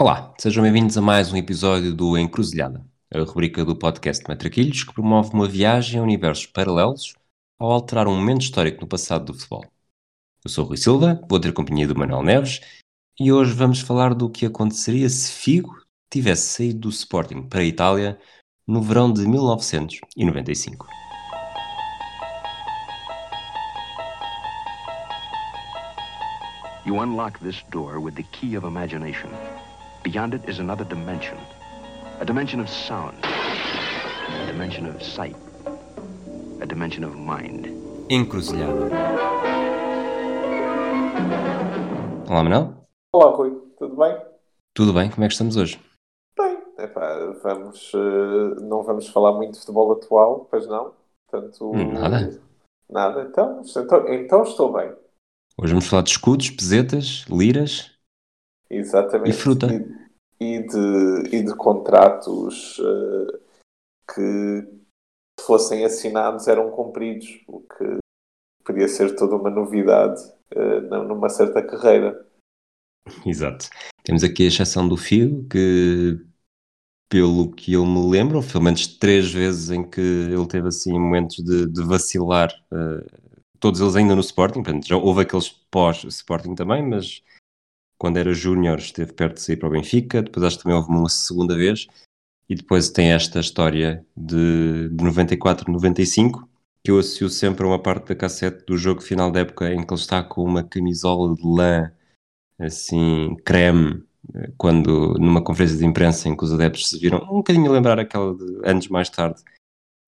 Olá, sejam bem-vindos a mais um episódio do Encruzilhada, a rubrica do podcast Matraquilhos que promove uma viagem a universos paralelos ao alterar um momento histórico no passado do futebol. Eu sou Rui Silva, vou ter companhia do Manuel Neves e hoje vamos falar do que aconteceria se Figo tivesse saído do Sporting para a Itália no verão de 1995. You unlock this door with the key of imagination. Beyond it is another dimension. A dimension of sound. A dimension of sight. A dimension of mind. Encruzilhada. Olá, Manuel. Olá, Rui, tudo bem? Tudo bem? Como é que estamos hoje? Bem, epá, vamos, eh, não vamos falar muito de futebol atual, pois não? Portanto, Nada. Nada, então, então, então estou bem. Hoje vamos falar de escudos, pesetas, liras Exatamente. e fruta. E, e de, e de contratos eh, que se fossem assinados eram cumpridos, o que podia ser toda uma novidade eh, numa certa carreira. Exato. Temos aqui a exceção do Fio, que pelo que eu me lembro, pelo menos três vezes em que ele teve assim momentos de, de vacilar, eh, todos eles ainda no Sporting, portanto, já houve aqueles pós-Sporting também, mas quando era júnior esteve perto de sair para o Benfica, depois acho que também houve uma segunda vez, e depois tem esta história de, de 94, 95, que eu associo sempre a uma parte da cassete do jogo final da época em que ele está com uma camisola de lã assim, creme, quando numa conferência de imprensa em que os adeptos se viram um bocadinho a lembrar aquela de anos mais tarde,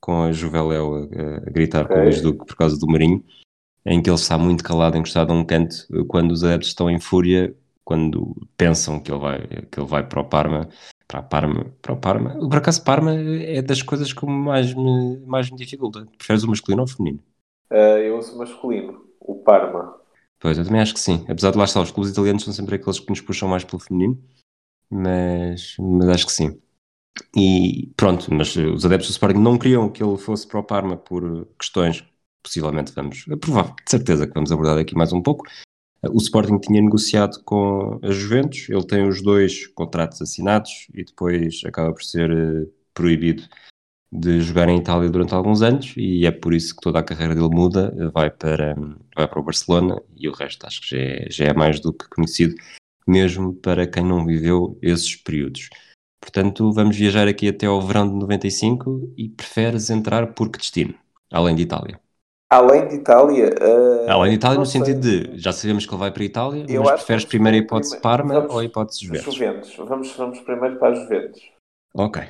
com a Juveléu a, a gritar com o. Luís Duque por causa do Marinho, em que ele está muito calado, encostado a um canto, quando os adeptos estão em fúria, quando pensam que ele vai, que ele vai para o Parma, para a Parma, para o Parma. Por acaso, Parma é das coisas que mais me, mais me dificulta. Preferes o masculino ou o feminino? Eh, eu uso masculino, o Parma. Pois, eu também acho que sim. Apesar de lá estar, os clubes italianos são sempre aqueles que nos puxam mais pelo feminino, mas, mas acho que sim. E pronto, mas os adeptos do Sporting não queriam que ele fosse para o Parma por questões que possivelmente vamos, é provável, de certeza que vamos abordar aqui mais um pouco. O Sporting tinha negociado com a Juventus, ele tem os dois contratos assinados e depois acaba por ser eh, proibido de jogar em Itália durante alguns anos e é por isso que toda a carreira dele muda, vai para, vai para o Barcelona e o resto acho que já é, já é mais do que conhecido, mesmo para quem não viveu esses períodos. Portanto, vamos viajar aqui até ao verão de 95 e preferes entrar por que destino? Além de Itália. Além de Itália. eh, Além de Itália no sei. sentido de, já sabemos que ele vai para a Itália, Eu mas preferes primeiro a hipótese primeiro- Parma vamos- ou a hipótese Juventus? Juventus. Vamos, vamos primeiro para a Juventus. Ok.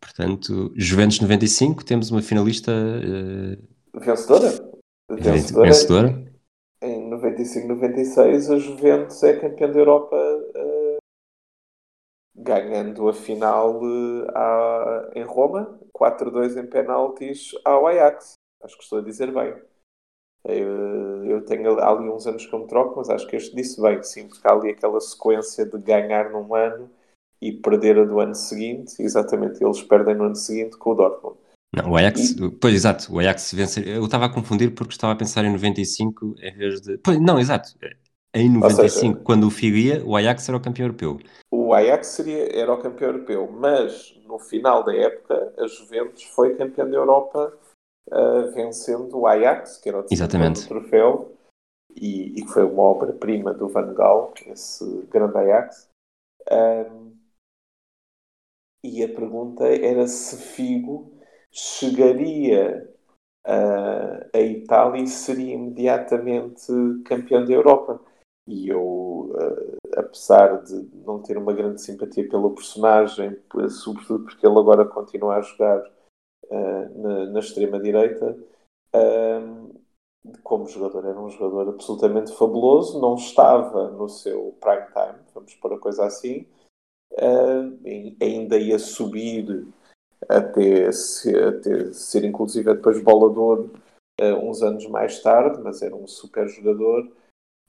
Portanto, Juventus 95, temos uma finalista eh, Vencedora? vencedora. Em 95-96 a Juventus é campeã da Europa eh, ganhando a final eh, à- em Roma, 4-2 em penaltis ao Ajax. Acho que estou a dizer bem. Eu, eu tenho ali uns anos que eu me troco, mas acho que este disse bem, sim, porque há ali aquela sequência de ganhar num ano e perder a do ano seguinte, exatamente, eles perdem no ano seguinte com o Dortmund. Não, o Ajax, pois exato, o Ajax vencer. Eu estava a confundir porque estava a pensar em 95 em vez de. Pois, não, exato. Em 95, seja- quando o Figo ia, o Ajax era o campeão europeu. O Ajax seria, era o campeão europeu, mas no final da época a Juventus foi campeã da Europa ah, vencendo o Ajax, que era o do troféu, e, que foi uma obra-prima do Van Gaal, esse grande Ajax. Ahm, e a pergunta era se Figo chegaria ah, a Itália e seria imediatamente campeão da Europa. E eu, ah, apesar de não ter uma grande simpatia pelo personagem, sobretudo porque ele agora continua a jogar ah, na, na extrema-direita, ah, como jogador, era um jogador absolutamente fabuloso, não estava no seu prime time, vamos pôr a coisa assim, e ainda ia subir até ser, até ser inclusive depois bolador uns anos mais tarde, mas era um super jogador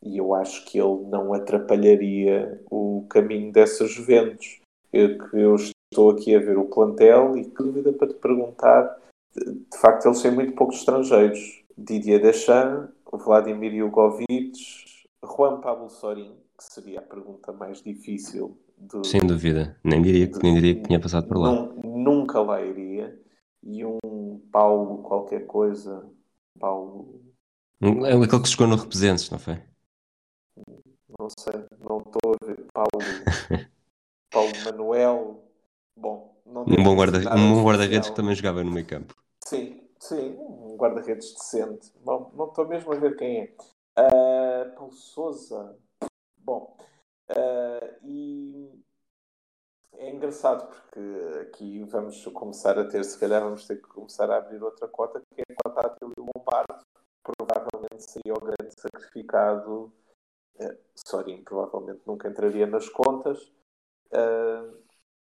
e eu acho que ele não atrapalharia o caminho dessa Juventus. Eu, que eu estou aqui a ver o plantel e que dúvida para te perguntar, de, de facto eles têm muito poucos estrangeiros. Didier Deschamps, Vladimir Jugovic, Juan Pablo Sorin, que seria a pergunta mais difícil de, Sem dúvida. Nem diria, que- nem diria que tinha passado por lá. Nun- nunca lá iria. E um Paulo qualquer coisa, Paulo, É aquele que chegou no Representes, não foi? não sei, não estou a ver, Paulo, Paulo Manuel, bom, não Um bom guarda- nada um bom guarda-redes especial. que também jogava no meio campo. Sim, sim, um guarda-redes decente. Bom, não estou mesmo a ver quem é. Ah, Paulo Souza. Bom, ah, e é engraçado porque aqui vamos começar a ter, se calhar vamos ter que começar a abrir outra cota, que é a cota Atila Lombardo. Provavelmente seria o grande sacrificado. Uh, Sorin provavelmente nunca entraria nas contas. Ah,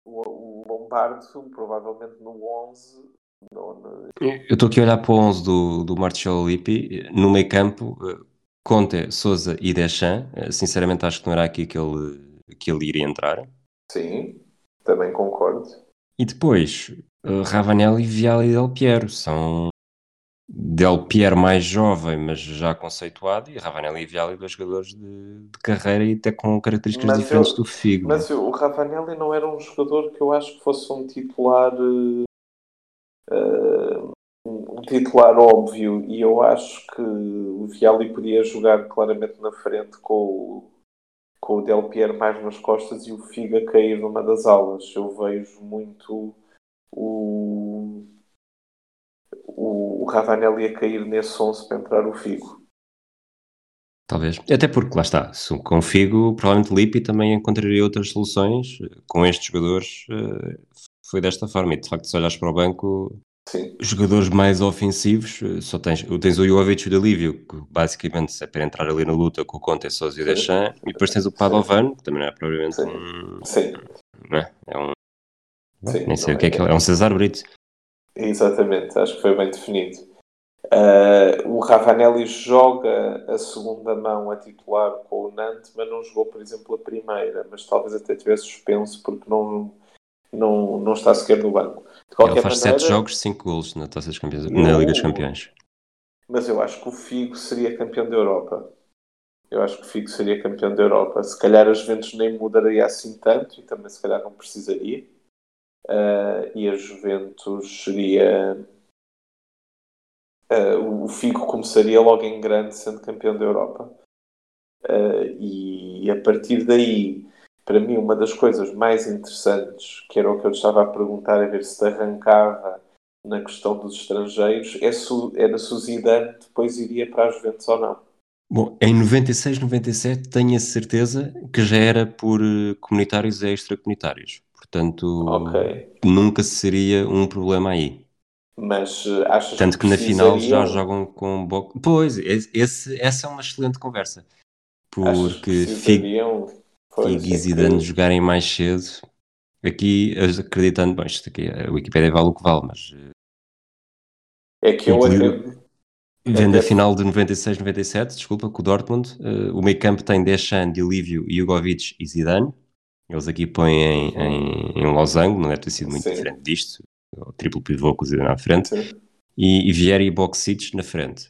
o, o Lombardo provavelmente no 11 no- Eu estou aqui a olhar para o 11 do, do Marcelo Lippi. No meio campo, eh, Conte, Souza e Deschamps. Eh, Sinceramente, acho que não era aqui que ele, que ele iria entrar. Sim, também concordo. E depois, eh, Ravanelli, Vial e Del Piero. São Del Piero mais jovem, mas já conceituado, e Ravanelli e Vial, dois jogadores de, de carreira e até com características Mas diferentes eu- do Figo. Mas o Ravanelli não era um jogador que eu acho que fosse um titular eh, um titular óbvio e eu acho que o Viali podia jogar claramente na frente com o, com o Del Piero mais nas costas e o Figa cair numa das aulas. Eu vejo muito o, o, o Ravanelli a cair nesse 11 para entrar o Figo. Talvez. Até porque, lá está, se com o Figo, provavelmente Lippi também encontraria outras soluções. Com estes jogadores, eh, foi desta forma. E de facto, se olhas para o banco, Sim, jogadores mais ofensivos, eh, só tens, tens o Jovic e o Dalívio, que basicamente é para entrar ali na luta com o Conte, e o Sim. Deschamps, e depois tens o Padovan, que também não é propriamente Sim. um... sim, Não é? é um sim. nem sei o que é que ele é, é um Cesar Brito. Exatamente, acho que foi bem definido. Uh, o Ravanelli joga a segunda mão a titular com o Nantes, mas não jogou, por exemplo, a primeira, mas talvez até tivesse suspenso porque não, não, não está sequer no banco. De Ele qualquer faz maneira, 7 jogos, 5 golos na, Taça dos Campeões, Eu- na Liga dos Campeões. mas eu acho que o Figo seria campeão da Europa. Eu acho que o Figo seria campeão da Europa. Se calhar a Juventus nem mudaria assim tanto e também se calhar não precisaria. Uh, e a Juventus seria. Uh, o Figo começaria logo em grande sendo campeão da Europa. Uh, e a partir daí, para mim, uma das coisas mais interessantes, que era o que eu estava a perguntar, a ver se arrancava na questão dos estrangeiros, é o- era se o Zidane depois iria para a Juventus ou não. Bom, em 96, 97 tenho a certeza que já era por comunitários e extracomunitários. Portanto, Ok. nunca seria um problema aí. Mas uh, achas Tanto que na final já jogam com box. Pois, esse, essa é uma excelente conversa. que Porque precisariam- Figo é e que- Zidane jogarem mais cedo. Aqui, acreditando, bom, isto aqui, a Wikipédia vale o que vale, mas eh, É que eu acredito. Vendo É a que- final de 96-97, desculpa, com o Dortmund, eh, o meio campo tem Deschamps, Dilívio, Jugovic e Zidane. Eles aqui põem em, em, em losango, não deve ter sido muito Sim. diferente disto. O triplo pivô Zidane à frente. Sim. E, e Vieri e Boxic na frente.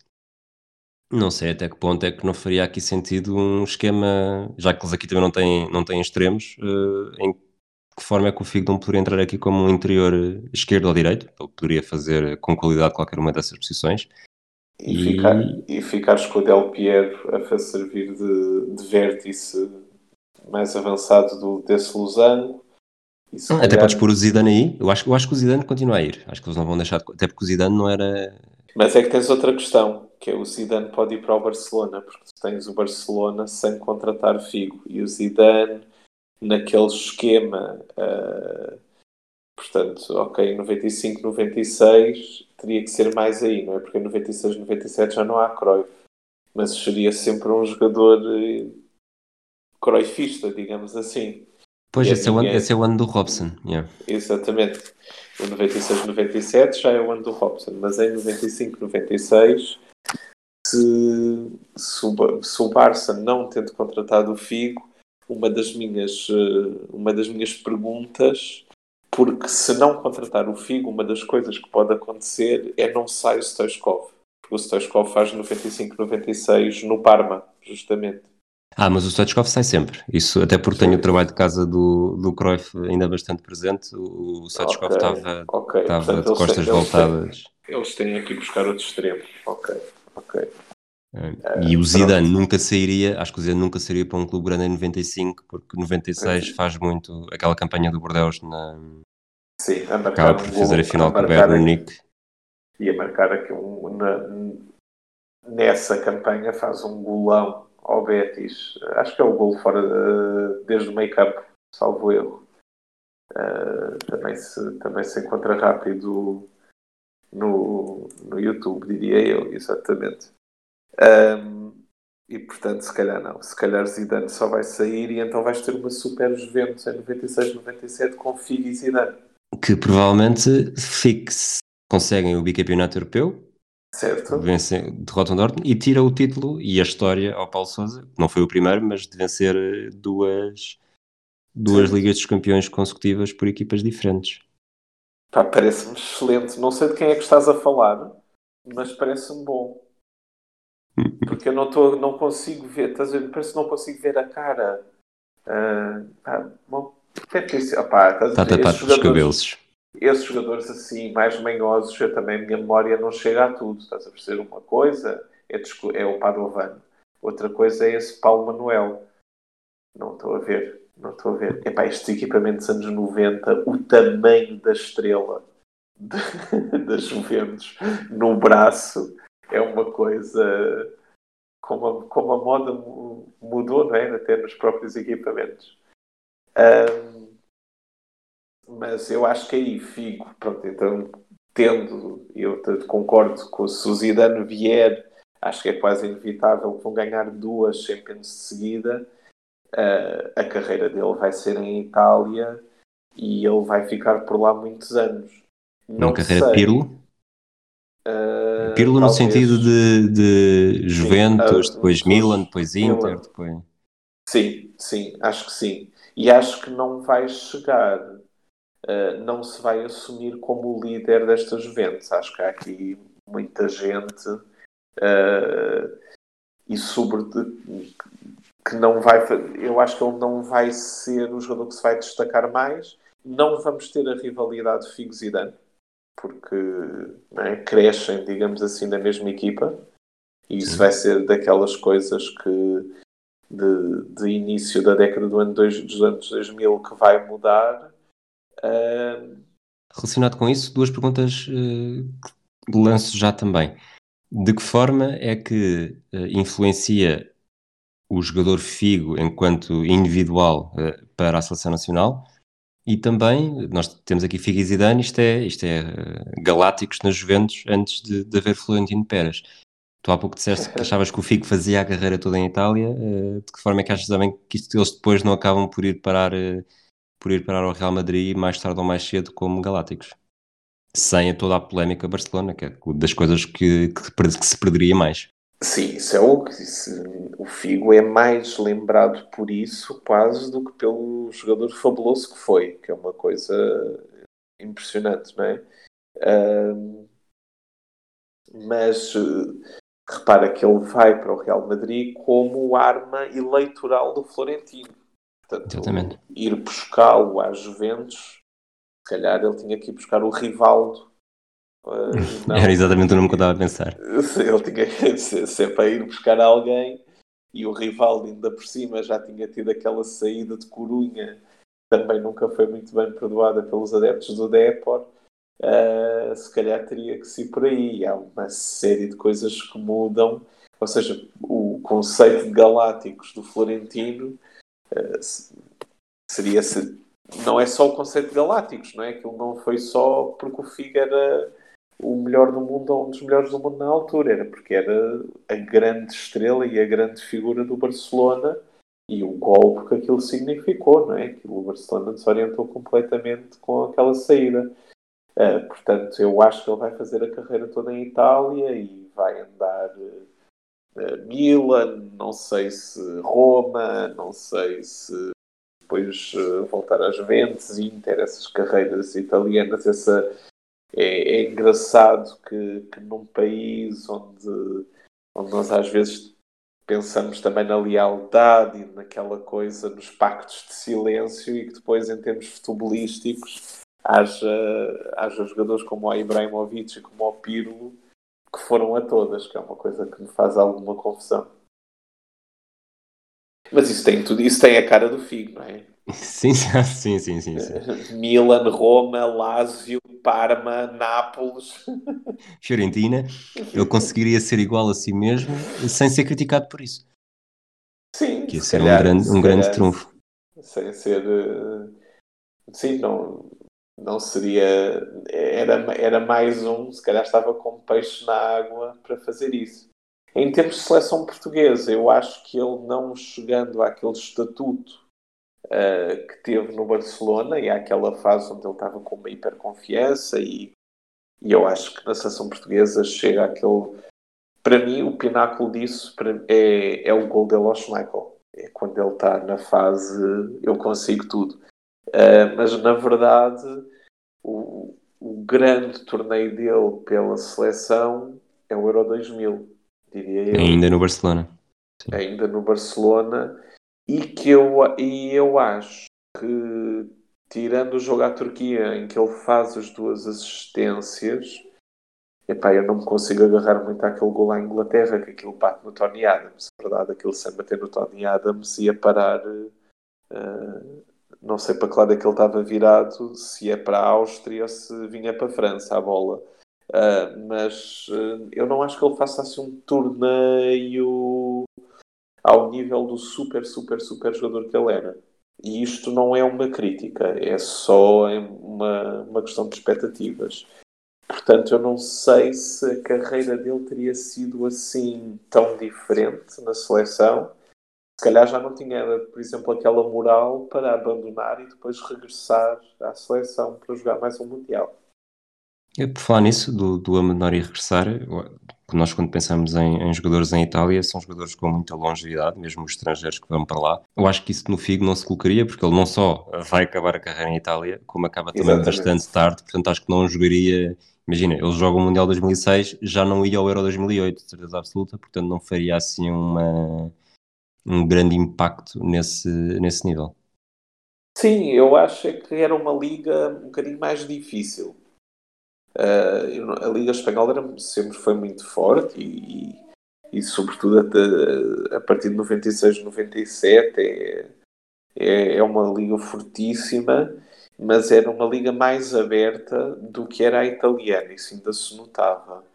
Não sei até que ponto é que não faria aqui sentido um esquema, já que eles aqui também não têm, não têm extremos, eh, em que forma é que o Figo não poderia entrar aqui como um interior eh, esquerdo ou direito? Ele poderia fazer com qualidade qualquer uma dessas posições. E, E- ficar, e ficares com o Del Piero a fazer servir de, de vértice mais avançado do, desse losango. Se Até podes pôr o Zidane aí. Eu acho, eu acho que o Zidane continua a ir. Acho que eles não vão deixar de... Até porque o Zidane não era... Mas é que tens outra questão, que é o Zidane pode ir para o Barcelona, porque tu tens o Barcelona sem contratar Figo. E o Zidane, naquele esquema, ah, portanto, ok, em 95, 96, teria que ser mais aí, não é? Porque em 96, 97 já não há Cruyff. Mas seria sempre um jogador Cruyffista, digamos assim. Pois, esse é, o ano, esse é o ano do Robson. yeah. Exatamente. O 96, 97 já é o ano do Robson, mas em 95, 96, se, se, o, Barça não tendo contratado o Figo, uma das minhas, eh, uma das minhas perguntas, porque se não contratar o Figo, uma das coisas que pode acontecer é não sai o Stoichkov. Porque o Stoichkov faz 95, 96 no Parma, justamente. Ah, mas o Stoichkov sai sempre. Isso até porque tenho o trabalho de casa do, do Cruyff ainda bastante presente. O Stoichkov estava okay, okay. Portanto, de costas eles voltadas. Têm, eles têm aqui buscar outro extremo. Ok, ok. E o Zidane pronto. nunca sairia, acho que o Zidane nunca sairia para um clube grande em 95, porque 96 faz muito aquela campanha do Bordeaux na. Sim, a marcar Acaba por fazer a final com o Bayern Munique. E a marcar aqui um. Na, nessa campanha faz um golão ao Betis. Acho que é o gol fora de, desde o campo, salvo erro. Uh, também, se, também se encontra rápido no, no YouTube, diria eu, exatamente. Um, e portanto, se calhar não. Se calhar Zidane só vai sair e então vais ter uma super Juventus em 96-97 com Figo e Zidane. Que provavelmente fixe, conseguem o bicampeonato europeu. Certo. Vencem, derrotam Dortmund e tira o título e a história ao Paulo Sousa. Não foi o primeiro, mas de vencer eh, duas, duas Ligas dos Campeões consecutivas por equipas diferentes. parece-me excelente. Não sei de quem é que estás a falar, mas parece-me bom. Porque eu não, tô, não consigo ver, estás a ver? Parece que não consigo ver a cara. Uh, pá, bom, deve ter sido. Opá, estás Está tapado pelos cabelos. Esses jogadores assim, mais manhosos, eu também, a minha memória não chega a tudo. Estás a perceber uma coisa? É, é o Padovan. Outra coisa é esse Paulo Manuel. Não estou a ver. Não estou a ver. Epá, estes equipamentos anos 90, o tamanho da estrela das Juventus no braço é uma coisa como a, como a moda mudou, não é? Até nos próprios equipamentos. Um, mas eu acho que aí Figo, pronto, então tendo, eu concordo com o Zidane vier, acho que é quase inevitável que vão ganhar duas Champions de seguida. Uh, a carreira dele vai ser em Itália e ele vai ficar por lá muitos anos. Não Uma carreira sei. Pirlo? Uh, Pirlo no sentido de, de Juventus, sim, depois Milan, depois Inter, Milan. depois... Sim, sim, acho que sim. E acho que não vai chegar, uh, não se vai assumir como o líder desta Juventus. Acho que há aqui muita gente uh, e sobretudo que não vai eu acho que ele não vai ser o jogador que se vai destacar mais. Não vamos ter a rivalidade Figo-Zidane porque é, crescem, digamos assim, na mesma equipa. E isso Sim. vai ser daquelas coisas que de, de início da década do ano dois, dos anos 2000 que vai mudar. Uh... Relacionado com isso, duas perguntas uh, lanço já também. De que forma é que uh, influencia o jogador Figo enquanto individual uh, para a seleção nacional? E também, nós temos aqui Figo e Zidane, isto é, isto é uh, galácticos nas Juventus antes de, de haver Florentino Pérez. Tu há pouco disseste que achavas que o Figo fazia a carreira toda em Itália, uh, de que forma é que achas também que isto, eles depois não acabam por ir parar, uh, por ir parar ao Real Madrid mais tarde ou mais cedo como galácticos? Sem toda a polémica Barcelona, que é das coisas que, que, que se perderia mais. Sim, isso é o que o Figo é mais lembrado por isso quase do que pelo jogador fabuloso que foi, que é uma coisa impressionante, não é? Uh, mas repara que ele vai para o Real Madrid como arma eleitoral do Florentino. Portanto, Exatamente. ir buscá-lo às Juventus, se calhar ele tinha que ir buscar o Rivaldo não, Era exatamente o nome que eu estava a pensar. Ele tinha sempre a ir buscar alguém e o Rivaldo ainda por cima já tinha tido aquela saída de Corunha, também nunca foi muito bem perdoada pelos adeptos do Depor. Uh, se calhar teria que ser por aí. Há uma série de coisas que mudam, ou seja, o conceito de galácticos do Florentino seria se não é só o conceito de galácticos, não é? Aquilo não foi só porque o Figo era o melhor do mundo ou um dos melhores do mundo na altura, era porque era a grande estrela e a grande figura do Barcelona e o golpe que aquilo significou, não é? Aquilo, o Barcelona desorientou completamente com aquela saída. Uh, portanto, eu acho que ele vai fazer a carreira toda em Itália e vai andar uh, Milan, não sei se Roma, não sei se depois uh, voltar às Juventus, Inter, essas carreiras italianas, essa é, é engraçado que, que num país onde, onde nós às vezes pensamos também na lealdade e naquela coisa, nos pactos de silêncio e que depois, em termos futebolísticos, haja, haja jogadores como o Ibrahimovic e como o Pirlo que foram a todas, que é uma coisa que me faz alguma confusão. Mas isso tem tudo, isso tem a cara do Figo, não é? Sim, sim, sim, sim, sim. Milan, Roma, Lazio, Parma, Nápoles. Fiorentina, ele conseguiria ser igual a si mesmo sem ser criticado por isso. Sim, que ia ser calhar, um grande, um grande trunfo. Sem ser. Eh, sim, não, não seria. Era, era mais um, se calhar estava com peixe na água para fazer isso. Em termos de seleção portuguesa, eu acho que ele não chegando àquele estatuto uh, que teve no Barcelona e àquela fase onde ele estava com uma hiperconfiança e, e eu acho que na seleção portuguesa chega àquele para mim o pináculo disso é, é o gol dele ao Schmeichel é quando ele está na fase eu consigo tudo uh, mas na verdade o, o grande torneio dele pela seleção é o Euro 2000 diria eu ainda no Barcelona Sim. ainda no Barcelona e que eu, e eu acho que, tirando o jogo à Turquia, em que ele faz as duas assistências, epá, eu não me consigo agarrar muito àquele gol à Inglaterra, que aquilo bate no Tony Adams. Na verdade, aquilo sem bater no Tony Adams ia parar. Uh, não sei para que lado é que ele estava virado, se é para a Áustria ou se vinha para a França a bola. Uh, mas uh, eu não acho que ele faça assim um torneio ao nível do super, super, super jogador que ele era. E isto não é uma crítica, é só uma, uma questão de expectativas. Portanto, eu não sei se a carreira dele teria sido assim tão diferente na seleção. Se calhar já não tinha, por exemplo, aquela moral para abandonar e depois regressar à seleção para jogar mais um Mundial. Por falar nisso, do, do abandonar e regressar, nós quando pensamos em, em, jogadores em Itália, são jogadores com muita longevidade, mesmo os estrangeiros que vão para lá. Eu acho que isso no Figo não se colocaria, porque ele não só vai acabar a carreira em Itália, como acaba também Exatamente. bastante tarde, portanto acho que não jogaria... Imagina, ele joga o Mundial 2006, já não ia ao Euro 2008, de certeza absoluta, portanto não faria assim uma, um grande impacto nesse, nesse nível. Sim, eu acho que era uma liga um bocadinho mais difícil Uh, a Liga Espanhola era, sempre foi muito forte e, e, e sobretudo a, a, partir de 96, 97 é, é, é uma liga fortíssima, mas era uma liga mais aberta do que era a italiana, isso ainda se notava.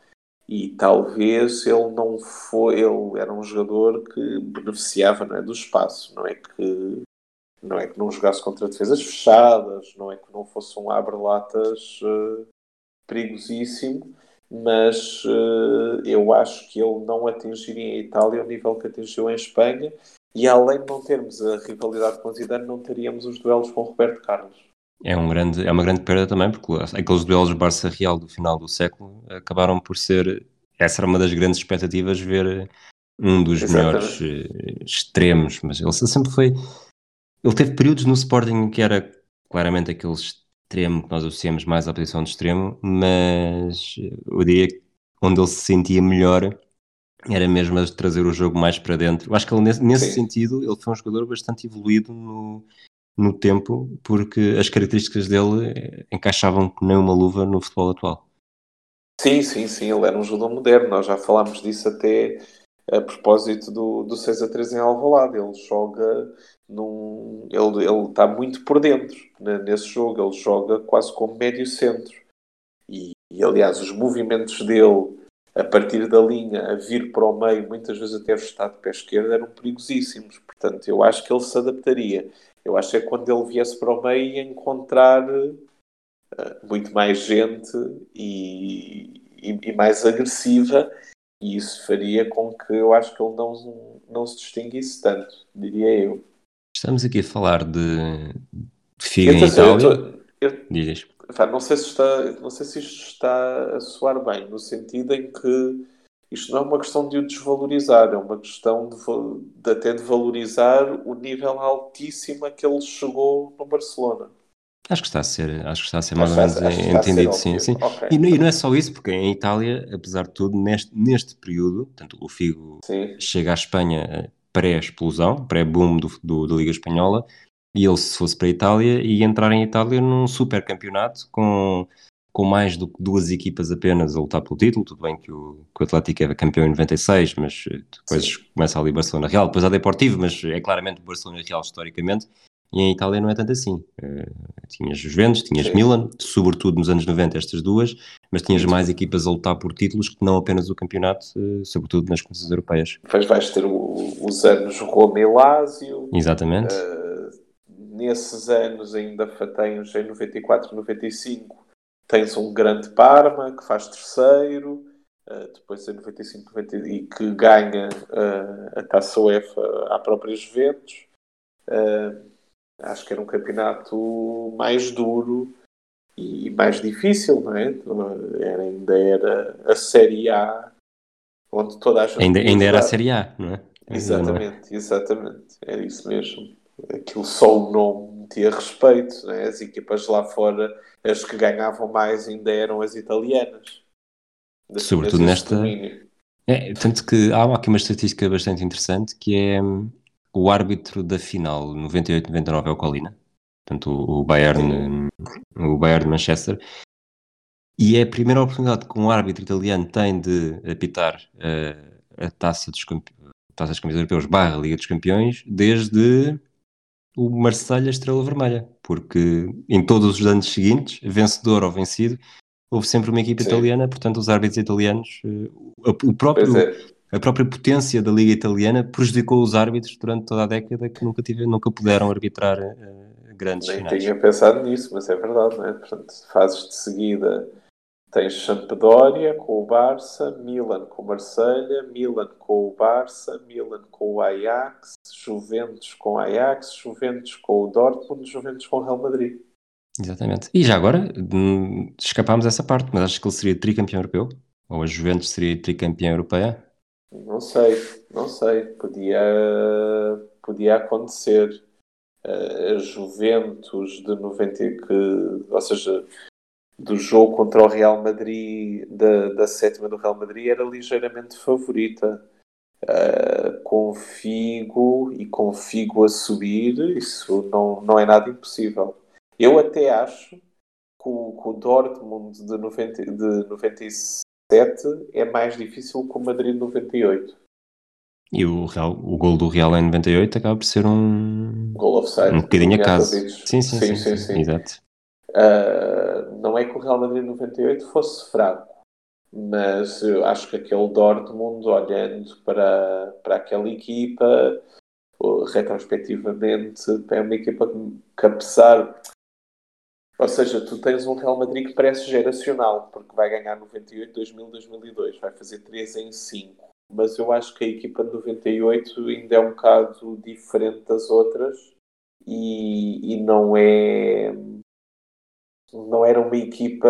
E talvez ele não foi, ele era um jogador que beneficiava não é, do espaço, não é que não é que não jogasse contra defesas fechadas, não é que não fosse um abre-latas uh, perigosíssimo, mas uh, eu acho que ele não atingiria em Itália o nível que atingiu em Espanha e além de não termos a rivalidade com Zidane, não teríamos os duelos com Roberto Carlos. É, um grande, é uma grande perda também, porque aqueles duelos Barça-Real do final do século acabaram por ser, essa era uma das grandes expectativas, ver um dos melhores uh, extremos, mas ele sempre foi, ele teve períodos no Sporting que era claramente aqueles extremo que nós associamos mais à posição de extremo, mas eu diria que onde ele se sentia melhor era mesmo a trazer o jogo mais para dentro. Eu acho que ele, nesse, nesse sentido, ele foi um jogador bastante evoluído no, no tempo, porque as características dele encaixavam nem uma luva no futebol atual. Sim, sim, sim, ele era um jogador moderno. Nós já falámos disso até a propósito do, do 6 a 3 em Alvalade. Ele joga num, ele, ele está muito por dentro né, nesse jogo, ele joga quase como médio centro. E, e, aliás, os movimentos dele a partir da linha, a vir para o meio, muitas vezes até ajustado de pé esquerdo, eram perigosíssimos. Portanto, eu acho que ele se adaptaria. Eu acho que é quando ele viesse para o meio ia encontrar uh, muito mais gente e, e, e, mais agressiva, e isso faria com que eu acho que ele não, não se distinguisse tanto, diria eu. Estamos aqui a falar de, de Figa em Itália. Eu, Dizes. Não sei, se está, não sei se isto está a soar bem, no sentido em que isto não é uma questão de o desvalorizar, é uma questão de, de, até de valorizar o nível altíssimo a que ele chegou no Barcelona. Acho que está a ser, acho que está a ser mais ou menos entendido, sim, sim. Okay. E, e, não é só isso, porque em Itália, apesar de tudo, neste, neste período, portanto, o Figo sim. chega à Espanha eh, pré-explosão, pré-boom do, do, da Liga Espanhola, e ele se fosse para a Itália ia entrar em Itália num super campeonato com, com mais do que duas equipas apenas a lutar pelo título, tudo bem que o, que o Atlético é campeão em 96, mas eh, depois Sim. começa ali Barcelona Real, depois a Deportivo, mas é claramente Barcelona Real historicamente, e em Itália não é tanto assim. Uh, tinhas Juventus, tinhas Sim. Milan, sobretudo nos anos 90 estas duas, mas tinhas mais equipas a lutar por títulos que não apenas o campeonato, uh, sobretudo nas competições europeias. Depois vais ter o, os anos Roma e Lazio. Exatamente. Uh, nesses anos ainda tens em 94, 95 tens um grande Parma que faz terceiro, uh, depois em 95, 90, e que ganha uh, a Taça UEFA à própria Juventus. Uh, acho que era um campeonato mais duro e mais difícil, não é? Era, ainda era a Série A, onde toda a gente. Ainda, ainda era a Série A, não é? Exatamente, não é? exatamente. Era isso mesmo aquilo só o nome tinha respeito, né? as equipas lá fora, as que ganhavam mais ainda eram as italianas. Sobretudo nesta. É, tanto que há aqui uma estatística bastante interessante que é hum, o árbitro da final 98-99 é o Colina, portanto o, o Bayern, hum, o Bayern de Manchester, e é a primeira oportunidade que um árbitro italiano tem de apitar uh, a taça dos, taça dos campeões europeus barra Liga dos Campeões desde o Marselha Estrela Vermelha, porque em todos os anos seguintes, vencedor ou vencido, houve sempre uma equipa Sim. italiana, portanto os árbitros italianos, eh, o próprio, é. a própria potência da Liga Italiana prejudicou os árbitros durante toda a década que nunca, tive, nunca puderam arbitrar uh, grandes Nem finais. tinha pensado nisso, mas é verdade, não é? Portanto, fases de seguida Tens Sampdoria com o Barça, Milan com o Marselha, Milan com o Barça, Milan com o Ajax, Juventus com o Ajax, Juventus com o Dortmund, Juventus com o Real Madrid. Exatamente. E já agora, hum, escapámos essa parte, mas acho que ele seria tricampeão europeu? Ou a Juventus seria tricampeã europeia? Não sei, não sei. Podia, podia acontecer. A Juventus de 90 que, ou seja, do jogo contra o Real Madrid, da, da sétima do Real Madrid, era ligeiramente favorita. Uh, com Figo e com Figo a subir, isso não, não é nada impossível. Eu até acho que o, que o Dortmund de, 90, de 97 é mais difícil que o Madrid de 98. E o, Real, o gol do Real em 98 acaba por ser um. Gol offside. Um bocadinho a caso. Sim sim sim, sim, sim, sim. Exato. Uh, não é que o Real Madrid 98 fosse fraco, mas eu acho que aquele Dortmund, olhando para, para aquela equipa, retrospectivamente, é uma equipa que, apesar. Ou seja, tu tens um Real Madrid que parece geracional, porque vai ganhar 98, 2000, 2002, vai fazer 3 em 5. Mas eu acho que a equipa de 98 ainda é um bocado diferente das outras e, e não é não era uma equipa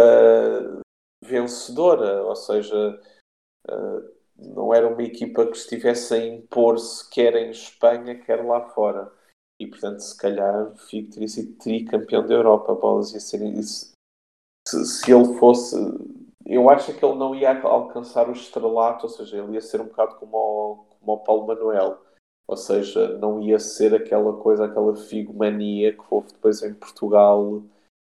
vencedora, ou seja, eh, não era uma equipa que estivesse a impor-se quer em Espanha, quer lá fora. E portanto, se calhar, Figo teria sido tricampeão da Europa. Bolas ia ser isso. Se, se ele fosse. Eu acho que ele não ia alcançar o estrelato, ou seja, ele ia ser um bocado como o, como o Paulo Manuel. Ou seja, não ia ser aquela coisa, aquela figomania que houve depois em Portugal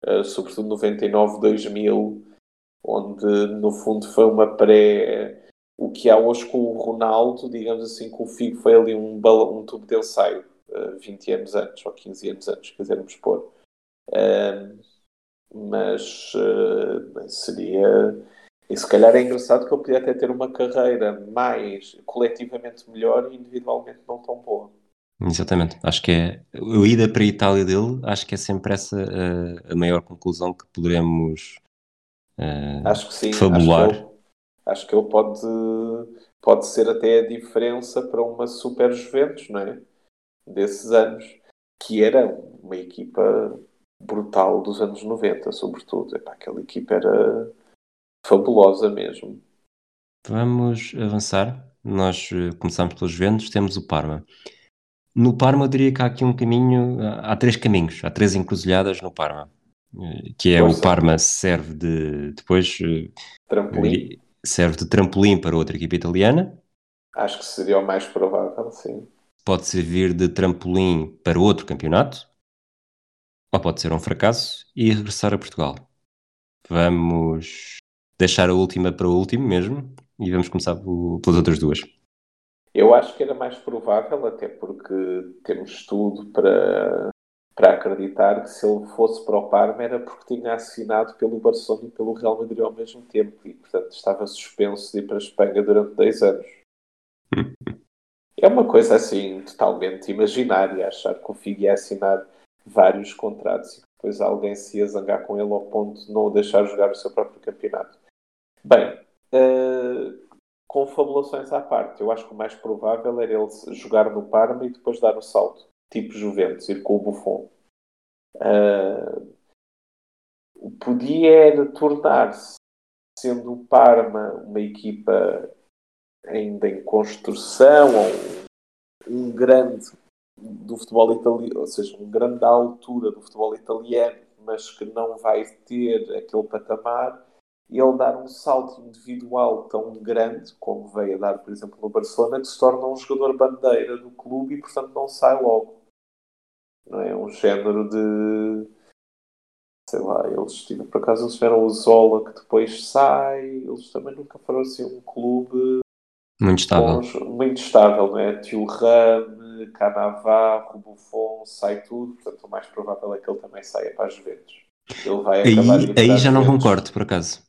uh, sobretudo 99, 2000, onde no fundo foi uma pré. O que há hoje com o Ronaldo, digamos assim, que o Figo foi ali um, um tubo de ensaio, uh, 20 anos antes, ou 15 anos antes, quisermos pôr. Uh, mas uh, seria. E se calhar é engraçado que ele podia até ter uma carreira mais coletivamente melhor e individualmente não tão boa. Exatamente, acho que é a ida para a Itália dele, acho que é sempre essa a, a maior conclusão que poderemos uh, acho que sim, fabular. Acho que, ele, acho que ele pode, pode ser até a diferença para uma Super Juventus, não é? Desses anos, que era uma equipa brutal dos anos 90, sobretudo. Epá, aquela equipa era fabulosa mesmo. Vamos avançar. Nós eh, começamos pelos Juventus, temos o Parma. No Parma, eu diria que há aqui um caminho, há três caminhos, há três encruzilhadas no Parma. eh, que é Força. o Parma serve de depois eh, Trampolim. serve de trampolim para outra equipa italiana, Acho que seria o mais provável, sim. pode servir de trampolim para outro campeonato, ou pode ser um fracasso e regressar a Portugal. Vamos deixar a última para o último mesmo e vamos começar pelas outras duas. Eu acho que era mais provável, até porque temos tudo para, para acreditar que se ele fosse para o Parma era porque tinha assinado pelo Barcelona e pelo Real Madrid ao mesmo tempo e, portanto, estava suspenso de ir para a Espanha durante 10 anos. É uma coisa assim totalmente imaginária achar que o Figo ia assinar vários contratos e que depois alguém se ia zangar com ele ao ponto de não o deixar jogar o seu próprio campeonato. Bem, eh, confabulações à parte, eu acho que o mais provável era ele jogar no Parma e depois dar o salto, tipo Juventus, ir com o Buffon. Eh, podia tornar-se, sendo o Parma uma equipa ainda em construção, ou um grande do futebol italiano, ou seja, um grande da altura do futebol italiano, mas que não vai ter aquele patamar, ele dar um salto individual tão grande, como veio a dar, por exemplo, no Barcelona, que se torna um jogador bandeira do clube e, portanto, não sai logo. Não é um género de. Sei lá, eles tiveram, por acaso, eles tiveram o Zola que depois sai, eles também nunca foram assim um clube Muito estável. bons, muito estável, não é? Thuram, Canavarro, Buffon, sai tudo, portanto o mais provável é que ele também saia para a Juventus. Ele vai Aí, aí já não concordo, por acaso.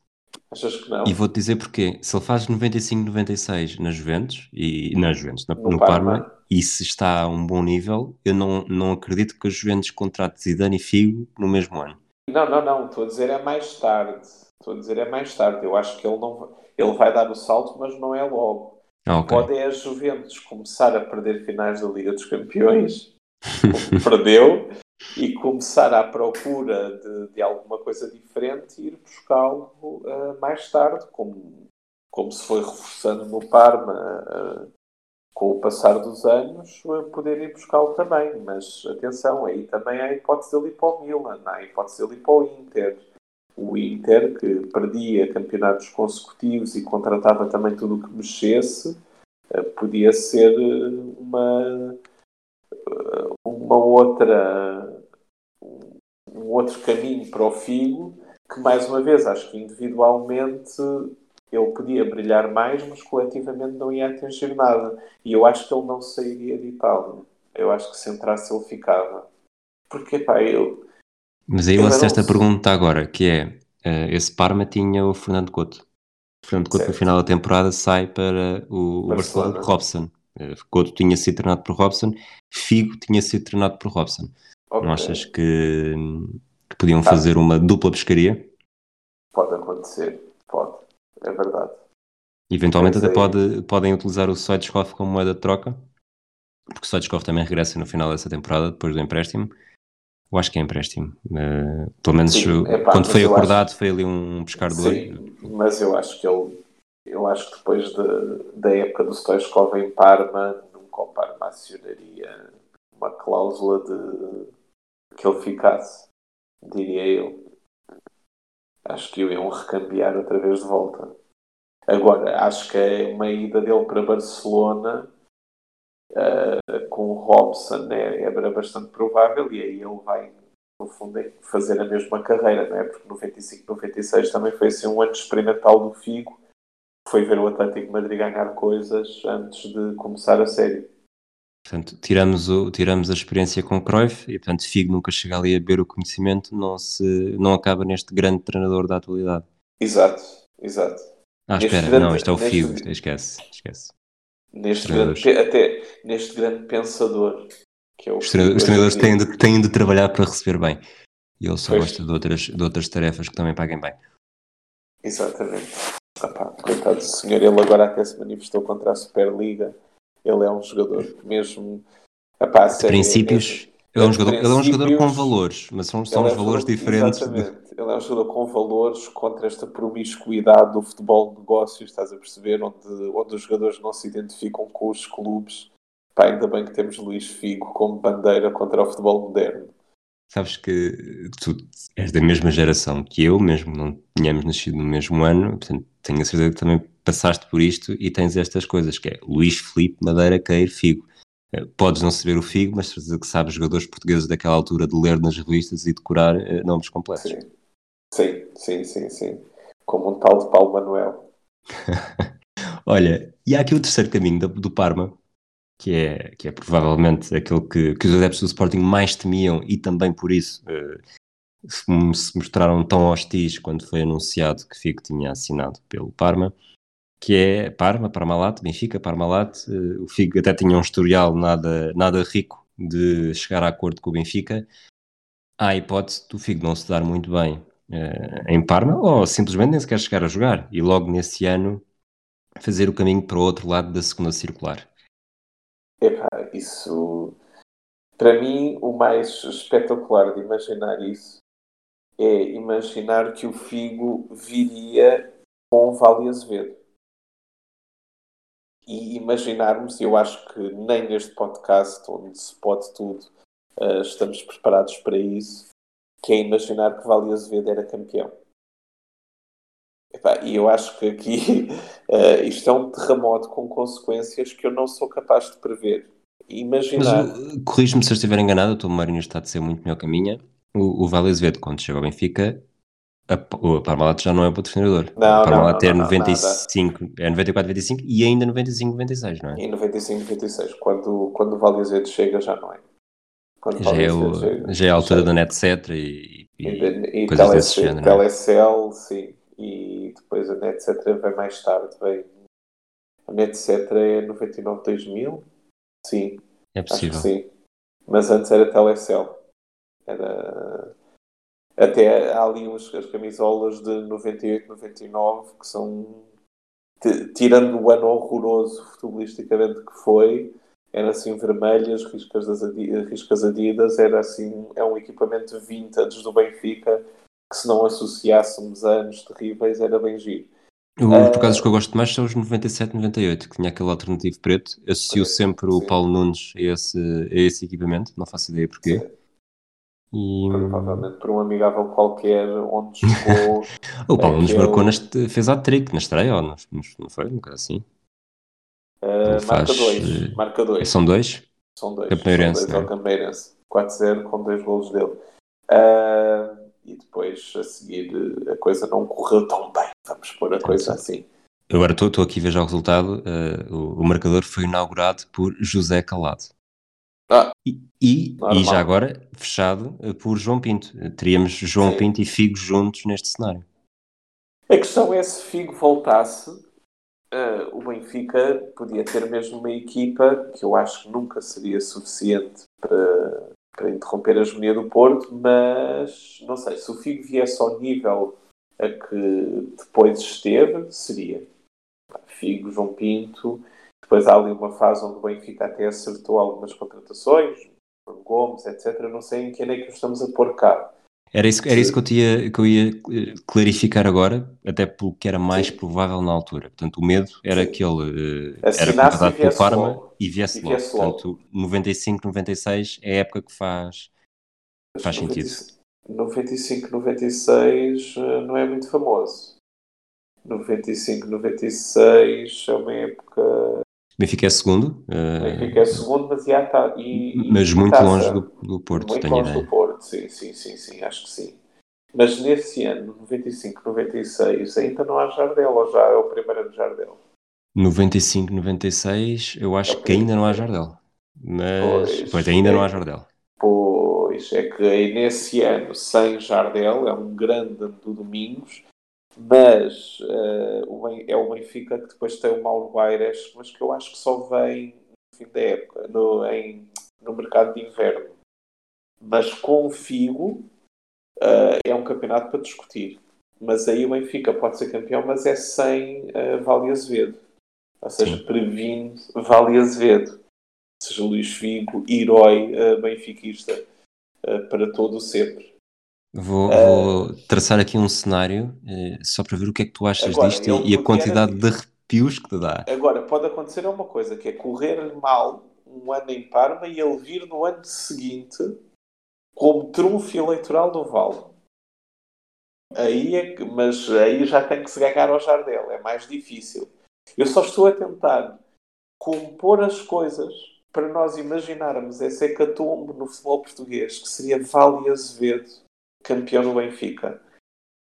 Achas que não? E vou-te dizer porquê. Se ele faz 95-96 na Juventus, e na Juventus, na- No no, Parma. Parma, e se está a um bom nível, eu não, não acredito que a Juventus contrate Zidane e Figo no mesmo ano. Não, não, não, estou a dizer é mais tarde. Estou a dizer é mais tarde. Eu acho que ele não vai- ele vai dar o salto, mas não é logo. Ah, ok. Pode é a Juventus começar a perder finais da Liga dos Campeões, perdeu, e começar à procura de, de alguma coisa diferente e ir buscá-lo uh, mais tarde, como, como se foi reforçando no Parma uh, com o passar dos anos, uh, poder ir buscá-lo também. Mas atenção, aí também há a hipótese dele ir para o Milan, há a hipótese dele ir para o Inter. O Inter, que perdia campeonatos consecutivos e contratava também tudo o que mexesse, podia ser uma, uma outra um outro caminho para o Figo que mais uma vez acho que individualmente ele podia brilhar mais mas coletivamente não ia atingir nada e eu acho que ele não sairia de Itália eu acho que se entrasse ele ficava porque pá, eu Mas aí não esta pergunta agora, que é, eh, esse Parma tinha o Fernando Couto. O Fernando Couto no Certo. final da temporada sai para o, o Barcelona. Barcelona de Robson. Eh, Couto tinha sido treinado por Robson, Figo tinha sido treinado por Robson. Ok, Não achas que, que podiam Tá. fazer uma dupla pescaria? pode acontecer pode, é verdade Eventualmente até é. pode, podem utilizar o Soitskov como moeda de troca, porque o Soitskov também regressa no final dessa temporada, depois do empréstimo. Eu acho que é empréstimo. Eh, pelo menos Sim, epá, quando foi acordado foi ali um pescar de olho. Mas eu acho que ele, eu acho que depois de- da época do Stoichkov em Parma, nunca o Parma acionaria uma cláusula de que ele ficasse, diria eu. Acho que o iam recambiar outra vez de volta. Agora, acho que é uma ida dele para Barcelona eh, com o Robson é, era bastante provável e aí ele vai no fundo, é fazer a mesma carreira, não é? Porque 95, 96 também foi assim um ano experimental do Figo, foi ver o Atlético Madrid ganhar coisas antes de começar a série. Portanto, tiramos, o, tiramos a experiência com Cruyff e, portanto, Figo nunca chega ali a beber o conhecimento, não, se, não acaba neste grande treinador da atualidade. Exato, exato. Ah, Neste espera, grande- não, isto é o Figo, esquece, esquece. Neste grande, até neste grande pensador que é o Os, treina- os Figo treinadores têm de, têm de trabalhar para receber bem. E ele só Pois. gosta de outras, de outras tarefas que também paguem bem. Exatamente. Epá, coitado do senhor, ele agora até se manifestou contra a Superliga. Ele é um jogador que mesmo. Epá, a De sério, é princípios, mesmo- ele é um de jogador, ele é um jogador com valores, mas são, são os é valores jogador- diferentes. de- Exatamente. Ele é um jogador com valores contra esta promiscuidade do futebol de negócios, estás a perceber? Onde, onde os jogadores não se identificam com os clubes. Pá, ainda bem que temos Luís Figo como bandeira contra o futebol moderno. sabes que tu és da mesma geração que eu, mesmo não tínhamos nascido no mesmo ano, portanto tenho a certeza que também passaste por isto e tens estas coisas, que é Luís Felipe Madeira Queiro Figo. Eh, podes não saber o Figo, mas certeza que sabes jogadores portugueses daquela altura de ler nas revistas e decorar uh, nomes completos. Sim. sim, sim, sim, sim. Como um tal de Paulo Manuel. Olha, e há aqui o terceiro caminho do, do Parma, que é, que é provavelmente aquele que, que os adeptos do Sporting mais temiam e também por isso uh, se mostraram tão hostis quando foi anunciado que Figo tinha assinado pelo Parma, que é Parma, Parmalat, Benfica, Parmalat. Uh, o Figo até tinha um historial nada, nada rico de chegar a acordo com o Benfica. Há a hipótese do Figo não se dar muito bem uh, em Parma ou simplesmente nem sequer chegar a jogar e logo nesse ano fazer o caminho para o outro lado da segunda circular. Epá, isso para mim o mais espetacular de imaginar isso é imaginar que o Figo viria com o Vale Azevedo. E imaginarmos, eu acho que nem neste podcast, onde se pode tudo, uh, estamos preparados para isso, que é imaginar que Vale Azevedo era campeão. E eu acho que aqui uh, isto é um terremoto com consequências que eu não sou capaz de prever. Imaginar. Corrijo-me se eu estiver enganado, o Tom Mourinho está a ser muito melhor que a minha. O, o Vale Azevedo, quando chega ao Benfica, a, o Parmalat já não é patrocinador. Não, o Parmalat não, é não, 95, nada. é 94, 95 e ainda 95, 96, não é? Em 95, 96. Quando, quando o Vale Azevedo chega, já não é. Quando já, é o, chega, já é a altura da net, etc. E, e, e, e coisas tele, desse género. Telecel, sim. E depois a net, etc. vem mais tarde. Vem... A net, etc. é 99, 2000? Sim. É possível. sim. Mas antes era Telecel. Era... Até há ali uns, as camisolas de 98, 99 que são. Tirando o ano horroroso futebolisticamente que foi, eram assim vermelhas, riscas, das adidas, riscas adidas, era assim, é um equipamento vintage do Benfica que se não associássemos a anos terríveis era bem giro. Os uh, acaso que eu gosto mais são os 97, 98, que tinha aquele alternativo preto. Associo sempre o Paulo Nunes a esse, a esse equipamento, não faço ideia porquê. Sim. E... Provavelmente por um amigável qualquer onde jogou. o Paulo Nunes marcou neste, fez a trick na estreia, ou não, não foi? Bocado assim. Uh, marca 2. Marca dois. São dois? São dois. Campeoneirense. São dois ao Campeoneirense. 4-0 com dois golos dele. Uh, e depois a seguir a coisa não correu tão bem. Vamos pôr a coisa assim. Agora estou aqui a ver já o resultado. Uh, o, o, marcador foi inaugurado por José Calado. Ah, e, e, e, já agora fechado uh, por João Pinto. Uh, teríamos João Sim. Pinto e Figo juntos neste cenário. A questão é se Figo voltasse, o Benfica podia ter mesmo uma equipa que eu acho que nunca seria suficiente para, para interromper a hegemonia do Porto, mas não sei, se o Figo viesse ao nível a que depois esteve, seria. Figo, João Pinto, depois há ali uma fase onde o Benfica até acertou algumas contratações, Gomes, etc. Não sei em que ano é que estamos a pôr cá. Era isso, era isso que, eu tinha, que eu ia eh, clarificar agora, até pelo que era mais Sim. provável na altura. Portanto, o medo era Sim. que ele uh, era contratado pelo Parma logo. e viesse, e viesse logo. logo. Portanto, 95, 96 é a época que faz, faz sentido. 95, 96 eh, não é muito famoso. 95, 96 é uma época. Benfica é segundo. Uh... Benfica é segundo, mas já está. E, mas muito taça. longe do, do Porto, muito tenho longe ideia. do Porto, sim, sim, sim, sim, acho que sim. Mas nesse ano, 95, 96, ainda não há Jardel, ou já é o primeiro ano de Jardel? 95, 96, eu acho é que ainda não há Jardel. Mas, pois, pois ainda é, não há Jardel. Pois, é que aí nesse ano, sem Jardel, é um grande ano do Domingos, mas uh, é o Benfica que depois tem o Mauro Baires, mas que eu acho que só vem no fim da época, no, em, no mercado de inverno. Mas com o Figo uh, é um campeonato para discutir. Mas aí o Benfica pode ser campeão, mas é sem uh, Vale Azevedo. Ou seja, previne Vale Azevedo. Ou seja, Luís Figo, herói uh, benfiquista para todo o sempre. Vou, vou, traçar aqui um cenário uh, só para ver o que é que tu achas agora, disto e, a quantidade de arrepios que te dá. Agora, pode acontecer uma coisa, que é correr mal um ano em Parma e ele vir no ano seguinte como trunfo eleitoral do Vale. Aí é que, mas aí já tem que se ganhar ao Jardel, é mais difícil. Eu só estou a tentar compor as coisas para nós imaginarmos esse hecatombe no futebol português, que seria Vale Azevedo, campeão do Benfica.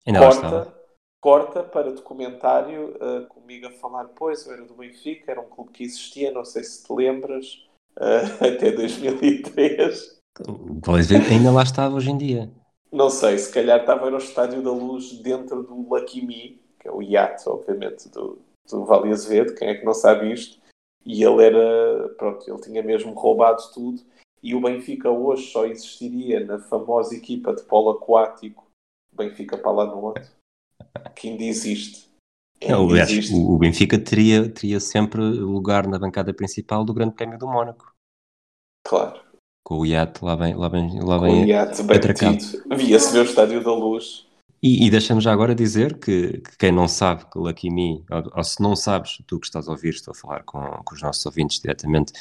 Ainda corta, corta para documentário uh, comigo a falar, pois eu era do Benfica, era um clube que existia, não sei se te lembras, uh, até 2003. O Vale Azevedo ainda lá estava hoje em dia. Não sei, se calhar estava no Estádio da Luz dentro do Lucky Me, que é o iate, obviamente, do, do Vale Azevedo, quem é que não sabe isto? E ele era, pronto, ele tinha mesmo roubado tudo. E o Benfica hoje só existiria na famosa equipa de polo aquático Benfica para lá no outro, que ainda existe. Aliás, existe. o, Benfica teria, teria sempre lugar na bancada principal do Grande Prémio do Mónaco. Claro. Com o iate lá bem, lá bem, lá Com bem o iate bem atracado. Via-se ver o Estádio da Luz. E, e deixa-me já agora dizer que, que quem não sabe que Lucky Me, ou, ou se não sabes, tu que estás a ouvir, estou a falar com, com os nossos ouvintes diretamente,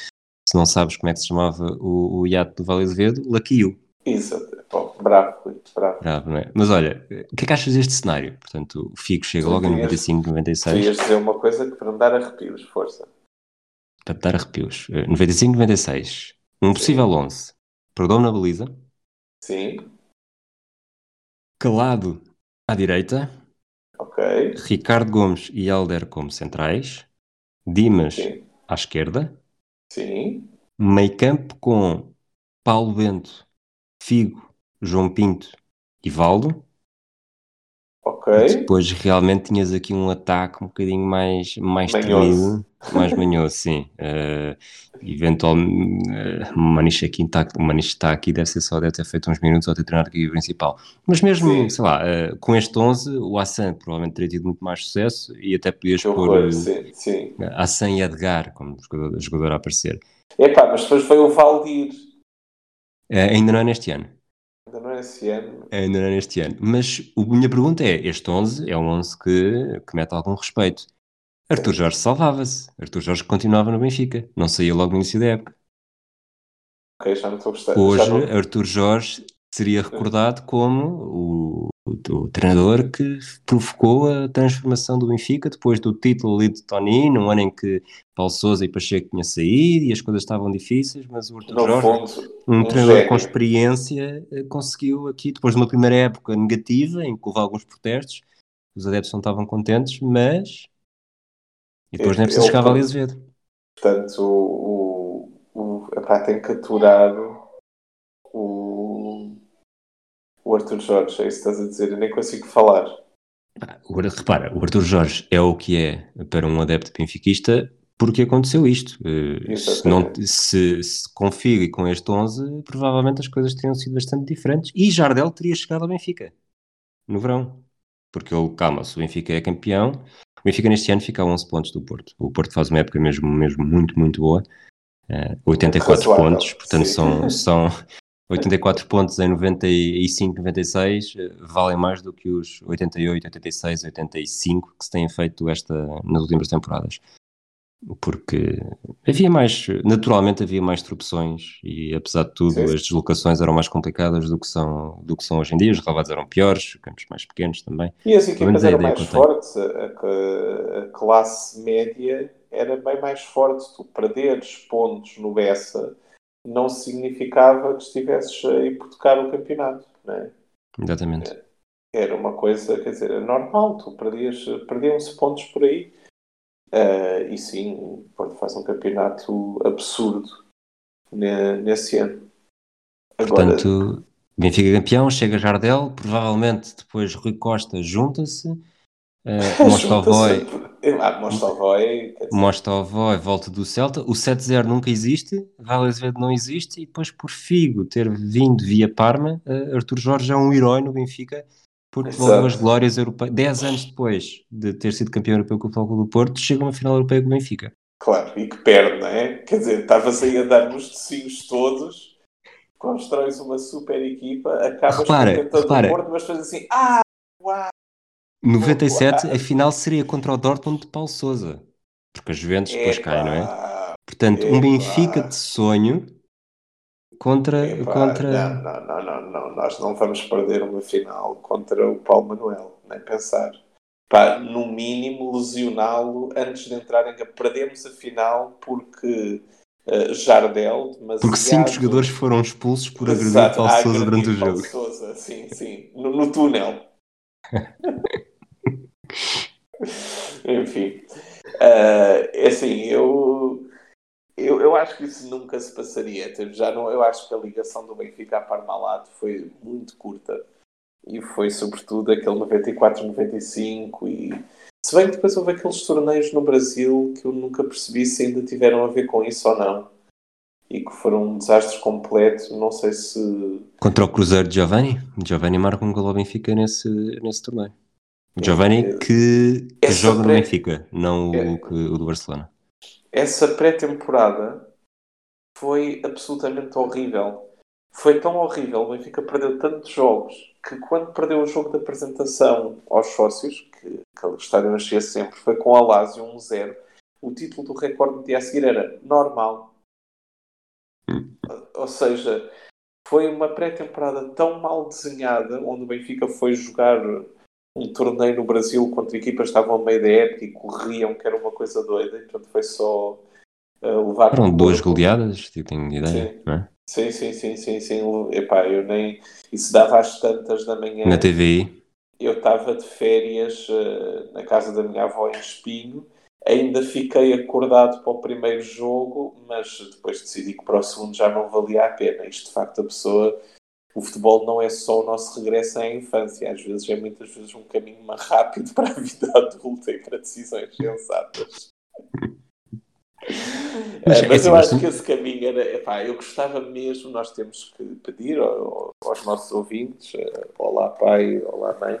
se não sabes como é que se chamava o, o iate do Vale Azevedo, You. Isso, bom, bravo, bravo. Bravo, não é? Mas olha, o que é que achas deste cenário? Portanto, o Figo chega Tu logo em devias- 95, 96, Querias dizer uma coisa que para me dar arrepios, força. para te dar arrepios. Eh, 95, 96, um possível 11. Perdão na baliza, Sim, Calado à direita, ok. Ricardo Gomes e Helder como centrais, Dimas Sim, à esquerda, sim, meio campo com Paulo Bento, Figo, João Pinto e Valdo. ok. Depois realmente tinhas aqui um ataque um bocadinho mais, mais temido, mais manhoso, sim. Uh, eventualmente, uh, o Maniche aqui está, o Maniche está aqui, deve ser só, deve ter feito uns minutos ou ter treinado aqui o principal. Mas mesmo, Sim. sei lá, uh, com este 11, o Hassan provavelmente teria tido muito mais sucesso e até podias Que pôr horror, uh, sim, sim. Hassan e Edgar como jogador, jogador a aparecer. Epá, mas depois foi o Valdir. Uh, ainda não é neste ano. Ainda não é esse ano. Ainda não é neste ano. Mas a minha pergunta é: este 11 é um 11 que, que mete algum respeito. Arthur Jorge salvava-se. Arthur Jorge continuava no Benfica. Não saía logo no início da época. Ok, já não estou a. Hoje, não- Arthur Jorge seria recordado como o, o- o treinador que provocou a transformação do Benfica depois do título ali de Tony, num ano em que Paulo Sousa e Pacheco tinham saído e as coisas estavam difíceis, mas o Arthur No Jorge fundo, um um treinador gênio. com experiência eh, conseguiu aqui, depois de uma primeira época negativa, em que houve alguns protestos, os adeptos não estavam contentes, mas. E depois preciso ele chegar a Azevedo. Portanto, o, o, o, epá, tem que aturar o, o Arthur Jorge, é isso que estás a dizer, eu nem consigo falar. Agora, repara, o Arthur Jorge é o que é para um adepto benfiquista porque aconteceu isto. Eh, Se, não, se, se com este 11, provavelmente as coisas teriam sido bastante diferentes. E Jardel teria chegado ao Benfica no verão. Porque ele, calma, se o Benfica é campeão, Benfica neste ano fica a 11 pontos do Porto. O Porto faz uma época mesmo, mesmo muito, muito boa. Eh, 84 Razoável, pontos, portanto sim. são, são 84 pontos em 95, 96, eh, valem mais do que os 88, 86, 85 que se têm feito esta, nas últimas temporadas. Porque havia mais, naturalmente havia mais tropeções e apesar de tudo Sim. as deslocações eram mais complicadas do que são, do que são hoje em dia, os relevados eram piores, campos mais pequenos também. E as equipas eram mais fortes, a, a- a classe média era bem mais forte. Tu perderes pontos no Bessa não significava que estivesses a hipotecar o campeonato, não é? Exatamente. Era uma coisa, quer dizer, é normal, tu perdias, perdiam-se pontos por aí. Ah, e sim, o Porto faz um campeonato absurdo ne- nesse ano. Agora, Portanto, Benfica campeão, chega Jardel, provavelmente depois Rui Costa junta-se, uh, Mostovoi, junta-se- Ah, Mostovoi, volta do Celta, o 7-0 nunca existe, Vale Azevedo não existe, e depois por Figo ter vindo via Parma, uh, Artur Jorge é um herói no Benfica, porque Exato. voltou as glórias europeias. 10 anos depois de ter sido campeão europeu com o Futebol do Porto, chega a uma final europeia com o Benfica. Claro, e que perde, não é? Quer dizer, estavas aí a dar nos tecinhos todos, constróis uma super equipa, acabas Repara, com o repara. Porto, mas fazes assim, ah, uau, 97, Uau. a final seria contra o Dortmund de Paulo Sousa, porque a Juventus depois cai, não é? Portanto, um. Benfica de sonho contra. Epá, contra... Não, não, não, não, nós não vamos perder uma final contra o Paulo Manuel, nem pensar. Pá, no mínimo lesioná-lo antes de entrar em perdemos a final porque uh, Jardel, demasiado... Porque cinco jogadores foram expulsos por agredir Exato, Paulo a Sousa agredir durante o jogo. Sousa, sim, sim, no, no túnel. Enfim, uh, assim, eu, eu, eu acho que isso nunca se passaria. Tipo, já não, eu acho que a ligação do Benfica a Parmalat foi muito curta e foi sobretudo aquele 94-95 e se bem que depois houve aqueles torneios no Brasil que eu nunca percebi se ainda tiveram a ver com isso ou não e que foram um desastre completo, não sei se... Contra o Cruzeiro de Giovanni, Giovanni marca um gol ao Benfica nesse, nesse torneio. Giovanni que, que joga pré... no Benfica, não é... o, que, o do Barcelona. Essa pré-temporada foi absolutamente horrível. Foi tão horrível, o Benfica perdeu tantos jogos que quando perdeu o jogo de apresentação aos sócios, que, que o estádio enchia sempre, foi com a Lazio 1-0. O título do recorde no dia a seguir era normal. Hum. Ou seja, foi uma pré-temporada tão mal desenhada, onde o Benfica foi jogar um torneio no Brasil contra equipas que estavam a meio da época e corriam, que era uma coisa doida, e portanto foi só uh, levar. Foram duas goleadas, tenho ideia, sim. não é? Sim, sim, sim, sim, sim. Epá, eu nem. Isso dava às tantas da manhã. Na TVI. Eu estava de férias uh, na casa da minha avó em Espinho. Ainda fiquei acordado para o primeiro jogo, mas depois decidi que para o segundo já não valia a pena. Isto de facto a pessoa. O futebol não é só o nosso regresso à infância, às vezes é muitas vezes um caminho mais rápido para a vida adulta e para decisões sensatas. Mas, é, mas assim, eu acho que esse caminho era. Epá, eu gostava mesmo, nós temos que pedir ao, aos nossos ouvintes, uh, olá pai, olá mãe,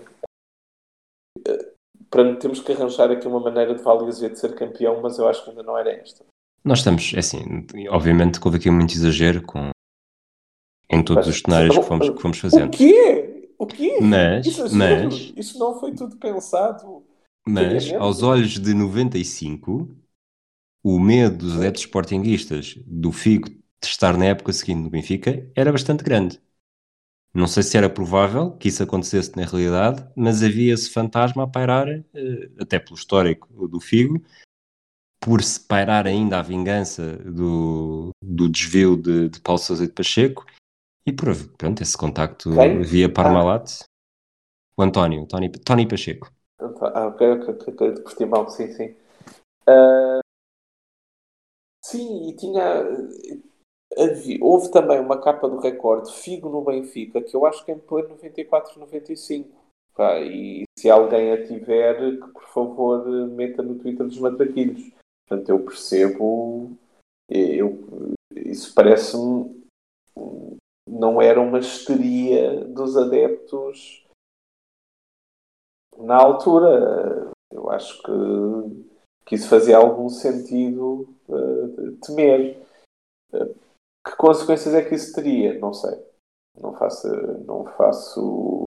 uh, para temos que arranjar aqui uma maneira de Valia de ser campeão, mas eu acho que ainda não era esta. Nós estamos, é assim, obviamente que houve aqui muito exagero com, em todos os cenários que fomos, que fomos fazendo. O quê? O quê? Mas, isso, mas, isso não foi tudo pensado. Mas, aos olhos de 95, o medo dos adeptos sportinguistas do Figo de estar na época seguinte no Benfica era bastante grande. Não sei se era provável que isso acontecesse na realidade, mas havia esse fantasma a pairar, eh, até pelo histórico do Figo, por se pairar ainda a vingança do, do desvio de, de Paulo Sousa de Pacheco e por pronto, esse contacto Quem? via Parmalat. Ah. O António, Tony, Tony Pacheco. Ah, ok, ok, ok, de Portimão, sim, sim. Uh, Sim, e tinha. Havia, houve também uma capa do recorde, Figo no Benfica, que eu acho que é em pleno 94, 95. Pá, e se alguém a tiver, que por favor meta no Twitter dos Matraquilhos. Portanto, eu percebo. Eu, isso parece-me. Não era uma histeria dos adeptos na altura. Eu acho que que isso fazia algum sentido uh, temer. Uh, que consequências é que isso teria? Não sei. Não faço. Não faço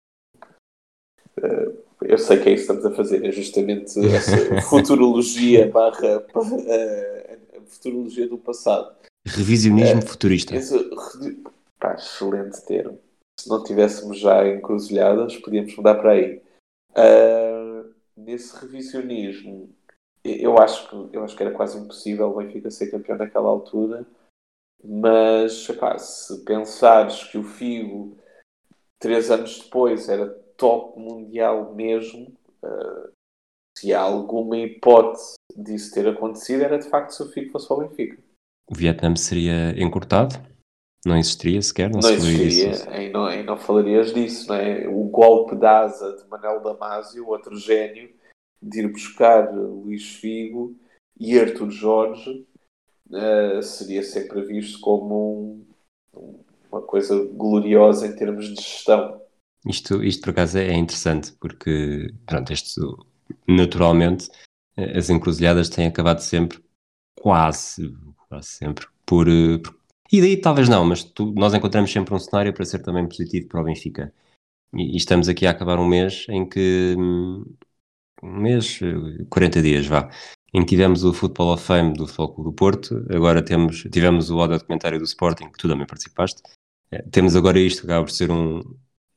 uh, eu sei que é isso que estamos a fazer, é justamente essa futurologia barra futurologia do passado. Revisionismo futurista. Esse, pá, excelente termo. Se não tivéssemos já encruzilhadas, podíamos mudar para aí. nesse revisionismo, eu acho que eu acho que era quase impossível o Benfica ser campeão naquela altura, mas epá, se pensares que o Figo três anos depois era top mundial mesmo, uh, se há alguma hipótese disso ter acontecido, era de facto se o Figo fosse ao Benfica. O Vietnã seria encurtado? Não existiria sequer? Não, não existiria, aí não, aí não falarias disso, não é? O golpe de asa de Manel Damasio, outro gênio, de ir buscar Luís Figo e Arthur Jorge uh, seria sempre visto como um, uma coisa gloriosa em termos de gestão. Isto, isto por acaso é interessante porque pronto, isto, naturalmente eh, as encruzilhadas têm acabado sempre quase, quase sempre por, eh, por e daí talvez não, mas tu, nós encontramos sempre um cenário para ser também positivo para o Benfica. E, e estamos aqui a acabar um mês em que hum, um mês, 40 dias, vá, em que tivemos o Football of Fame do Futebol do Porto, agora temos, tivemos o audio documentário do Sporting, que tu também participaste. Eh, temos agora isto, que acaba por ser um.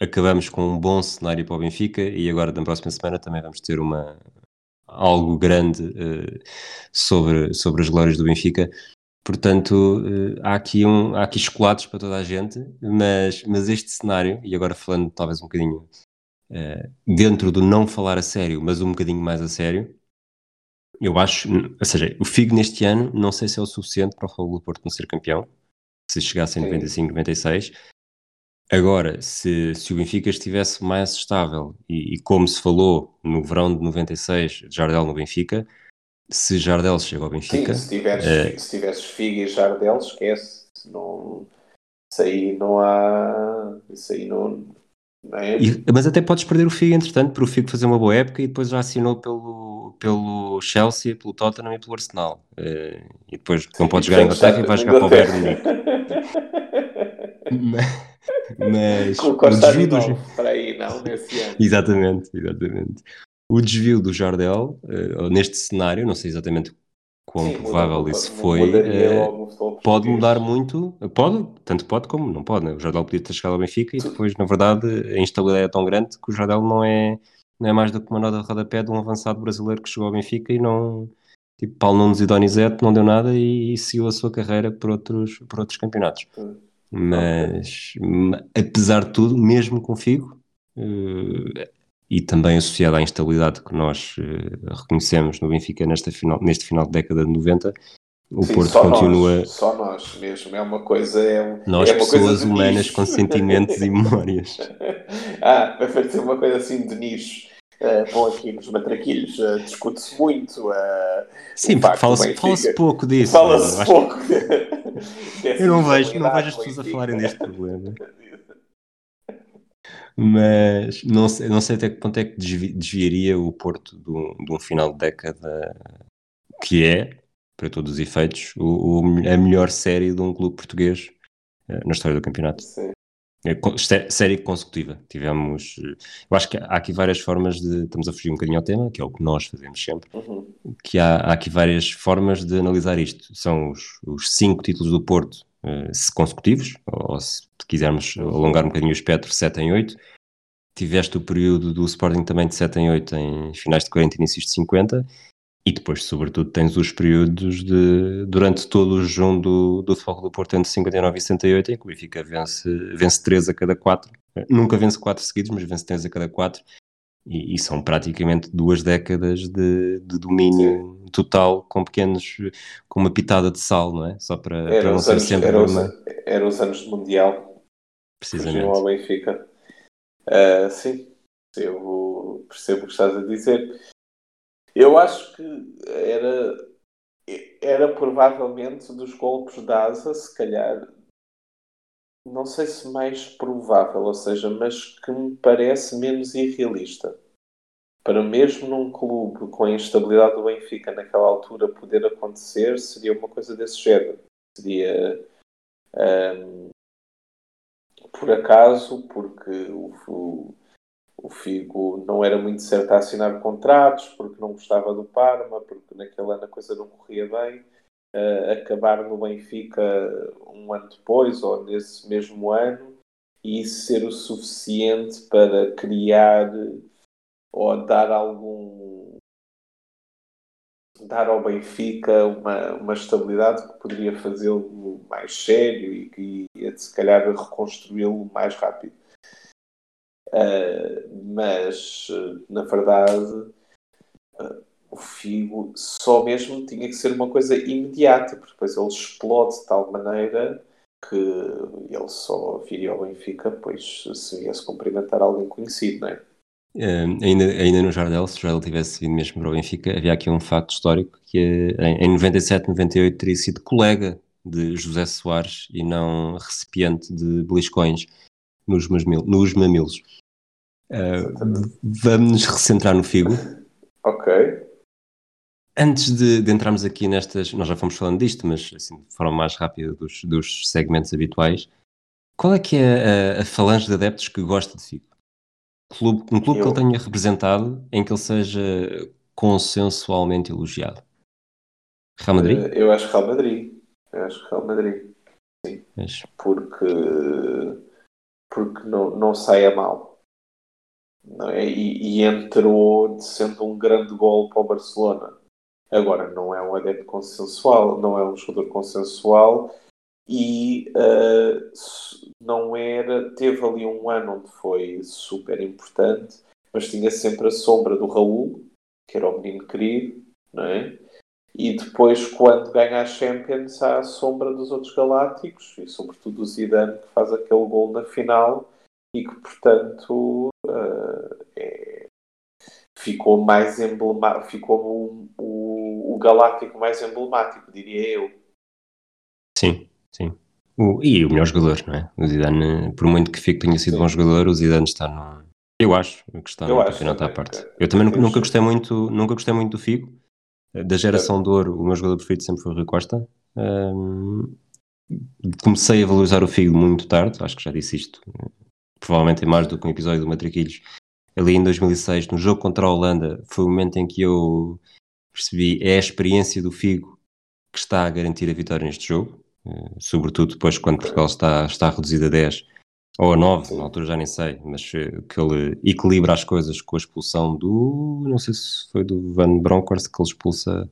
Acabamos com um bom cenário para o Benfica e agora, na próxima semana, também vamos ter uma, algo grande uh, sobre, sobre as glórias do Benfica. Portanto, uh, há, aqui um, há aqui chocolates para toda a gente, mas, mas este cenário, e agora falando talvez um bocadinho uh, dentro do não falar a sério, mas um bocadinho mais a sério, eu acho, ou seja, o Figo neste ano não sei se é o suficiente para o Futebol Porto não ser campeão, se chegasse em 95, 96. Agora, se, se o Benfica estivesse mais estável e, e, como se falou no verão de 96, Jardel no Benfica, se Jardel chega ao Benfica. Sim, se tiveres, é... se tivesses Figo e Jardel, esquece. Não, isso aí não há. Isso aí não. não é... e, mas até podes perder o Figo, entretanto, para o Figo fazer uma boa época e depois já assinou pelo, pelo Chelsea, pelo Tottenham e pelo Arsenal. Uh, e depois não podes jogar em Inglaterra e vais jogar para o Bayern mas Com o do... para aí, não, nesse ano. exatamente, exatamente. O desvio do Jardel, uh, neste cenário, não sei exatamente quão Sim, provável muda, isso foi, uh, pode mudar muito, pode, tanto pode como não pode. Né? O Jardel podia ter chegado ao Benfica e depois, na verdade, a instabilidade é tão grande que o Jardel não é, não é mais do que uma nota de rodapé de um avançado brasileiro que chegou ao Benfica e não, tipo, Paulo Nunes e Donizete não deu nada e, e seguiu a sua carreira por outros, por outros campeonatos. Hum. Mas, okay. apesar de tudo, mesmo com Figo, uh, e também associado à instabilidade que nós uh, reconhecemos no Benfica nesta final, neste final de década de 90, o Sim, Porto continua. Nós, só nós mesmo, é uma coisa. É, nós, é pessoas humanas com sentimentos e memórias. ah, vai fazer uma coisa assim de nicho. Uh, bom, aqui nos matraquilhos uh, discute-se muito. Uh, Sim, fala-se fala pouco disso. Fala-se pouco. Eu não vejo, não vejo as pessoas a falarem deste problema. Mas não sei, não sei até que ponto é que desviaria o Porto de um, de um final de década que é, para todos os efeitos, o, o a melhor série de um clube português na história do campeonato. Sim. É, série consecutiva. Tivemos. Eu acho que há aqui várias formas de. Estamos a fugir um bocadinho ao tema, que é o que nós fazemos sempre. Uhum. Que há, há, aqui várias formas de analisar isto. São os, os cinco títulos do Porto consecutivos, ou se quisermos alongar um bocadinho o espectro, 7 em 8. Tiveste o período do Sporting também de 7 em 8 em finais de 40 e inícios de 50 e depois, sobretudo, tens os períodos de, durante todo o jejum do, do Futebol do Porto entre 59 e 68, em que o Benfica vence, vence 3 a cada 4. Nunca vence 4 seguidos, mas vence 3 a cada 4. E, e são praticamente duas décadas de, de domínio. Total, com pequenos, com uma pitada de sal, não é? Só para, para não ser anos, sempre era, os, era os anos de Mundial. Precisamente. ao Benfica. Uh, sim, eu percebo o que estás a dizer. Eu acho que era, era provavelmente dos golpes de asa, se calhar, não sei se mais provável, ou seja, mas que me parece menos irrealista. Para mesmo num clube com a instabilidade do Benfica naquela altura poder acontecer, seria uma coisa desse género. Seria um, por acaso, porque o, o o Figo não era muito certo a assinar contratos porque não gostava do Parma, porque naquele ano a coisa não corria bem. Uh, acabar no Benfica um ano depois ou nesse mesmo ano e ser o suficiente para criar ou dar algum dar ao Benfica uma, uma estabilidade que poderia fazê-lo mais sério e que ia se calhar reconstruí-lo mais rápido. Uh, mas, na verdade, uh, o Figo só mesmo tinha que ser uma coisa imediata, porque depois ele explode de tal maneira que ele só viria ao Benfica pois se viesse cumprimentar alguém conhecido, não é? Ainda, ainda no Jardel, se o Jardel tivesse vindo mesmo para o Benfica, havia aqui um facto histórico que em, em 97, 98 teria sido colega de José Soares e não recipiente de beliscões nos, nos mamilos. Uh, vamos nos recentrar no Figo. Ok. Antes de, de, entrarmos aqui nestas, nós já fomos falando disto, mas assim, de forma mais rápida dos, dos segmentos habituais, qual é que é a, a falange de adeptos que gosta de Figo? Clube, um clube Eu... que ele tenha representado em que ele seja consensualmente elogiado. Real Madrid? Uh, eu acho Real Madrid. Eu acho Real Madrid. Sim. Mas... Porque, porque não, não saia mal. Não é? e, e entrou sendo um grande gol para o Barcelona. Agora, não é um adepto consensual, não é um jogador consensual e uh, não era. Teve ali um ano onde foi super importante, mas tinha sempre a sombra do Raul, que era o menino querido, não é? E depois, quando ganha a Champions, há a sombra dos outros galácticos e, sobretudo, o Zidane, que faz aquele gol na final e que, portanto, uh, é, ficou mais emblemático, ficou o, o, o galáctico mais emblemático, diria eu. Sim, sim. O, e o melhor jogador, não é? O Zidane, por muito que fique tenha sido sim. bom jogador, o Zidane está no. Eu acho que está no campeonato à parte. Eu também nunca, nunca, gostei muito, nunca gostei muito do Figo. Da geração de ouro, o meu jogador preferido sempre foi o Rui Costa. Um, comecei a valorizar o Figo muito tarde, acho que já disse isto, provavelmente é mais do que um episódio do Matriquilhos. Ali em 2006, no jogo contra a Holanda, foi o momento em que eu percebi é a experiência do Figo que está a garantir a vitória neste jogo, sobretudo depois quando Portugal está, está reduzido a 10 ou a 9, na altura já nem sei, mas que ele equilibra as coisas com a expulsão do. Não sei se foi do Van Bronckhorst que ele expulsa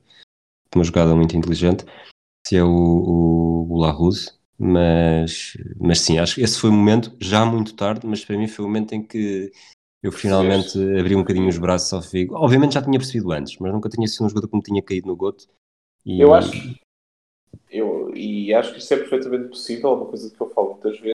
uma jogada muito inteligente, se é o, o, o Laruse, mas, mas sim, acho que esse foi o momento, já muito tarde, mas para mim foi o momento em que eu finalmente abri um bocadinho os braços ao Figo. Obviamente já tinha percebido antes, mas nunca tinha sido um jogador que me tinha caído no goto. E... Eu acho, eu, e acho que isso é perfeitamente possível, uma coisa que eu falo muitas vezes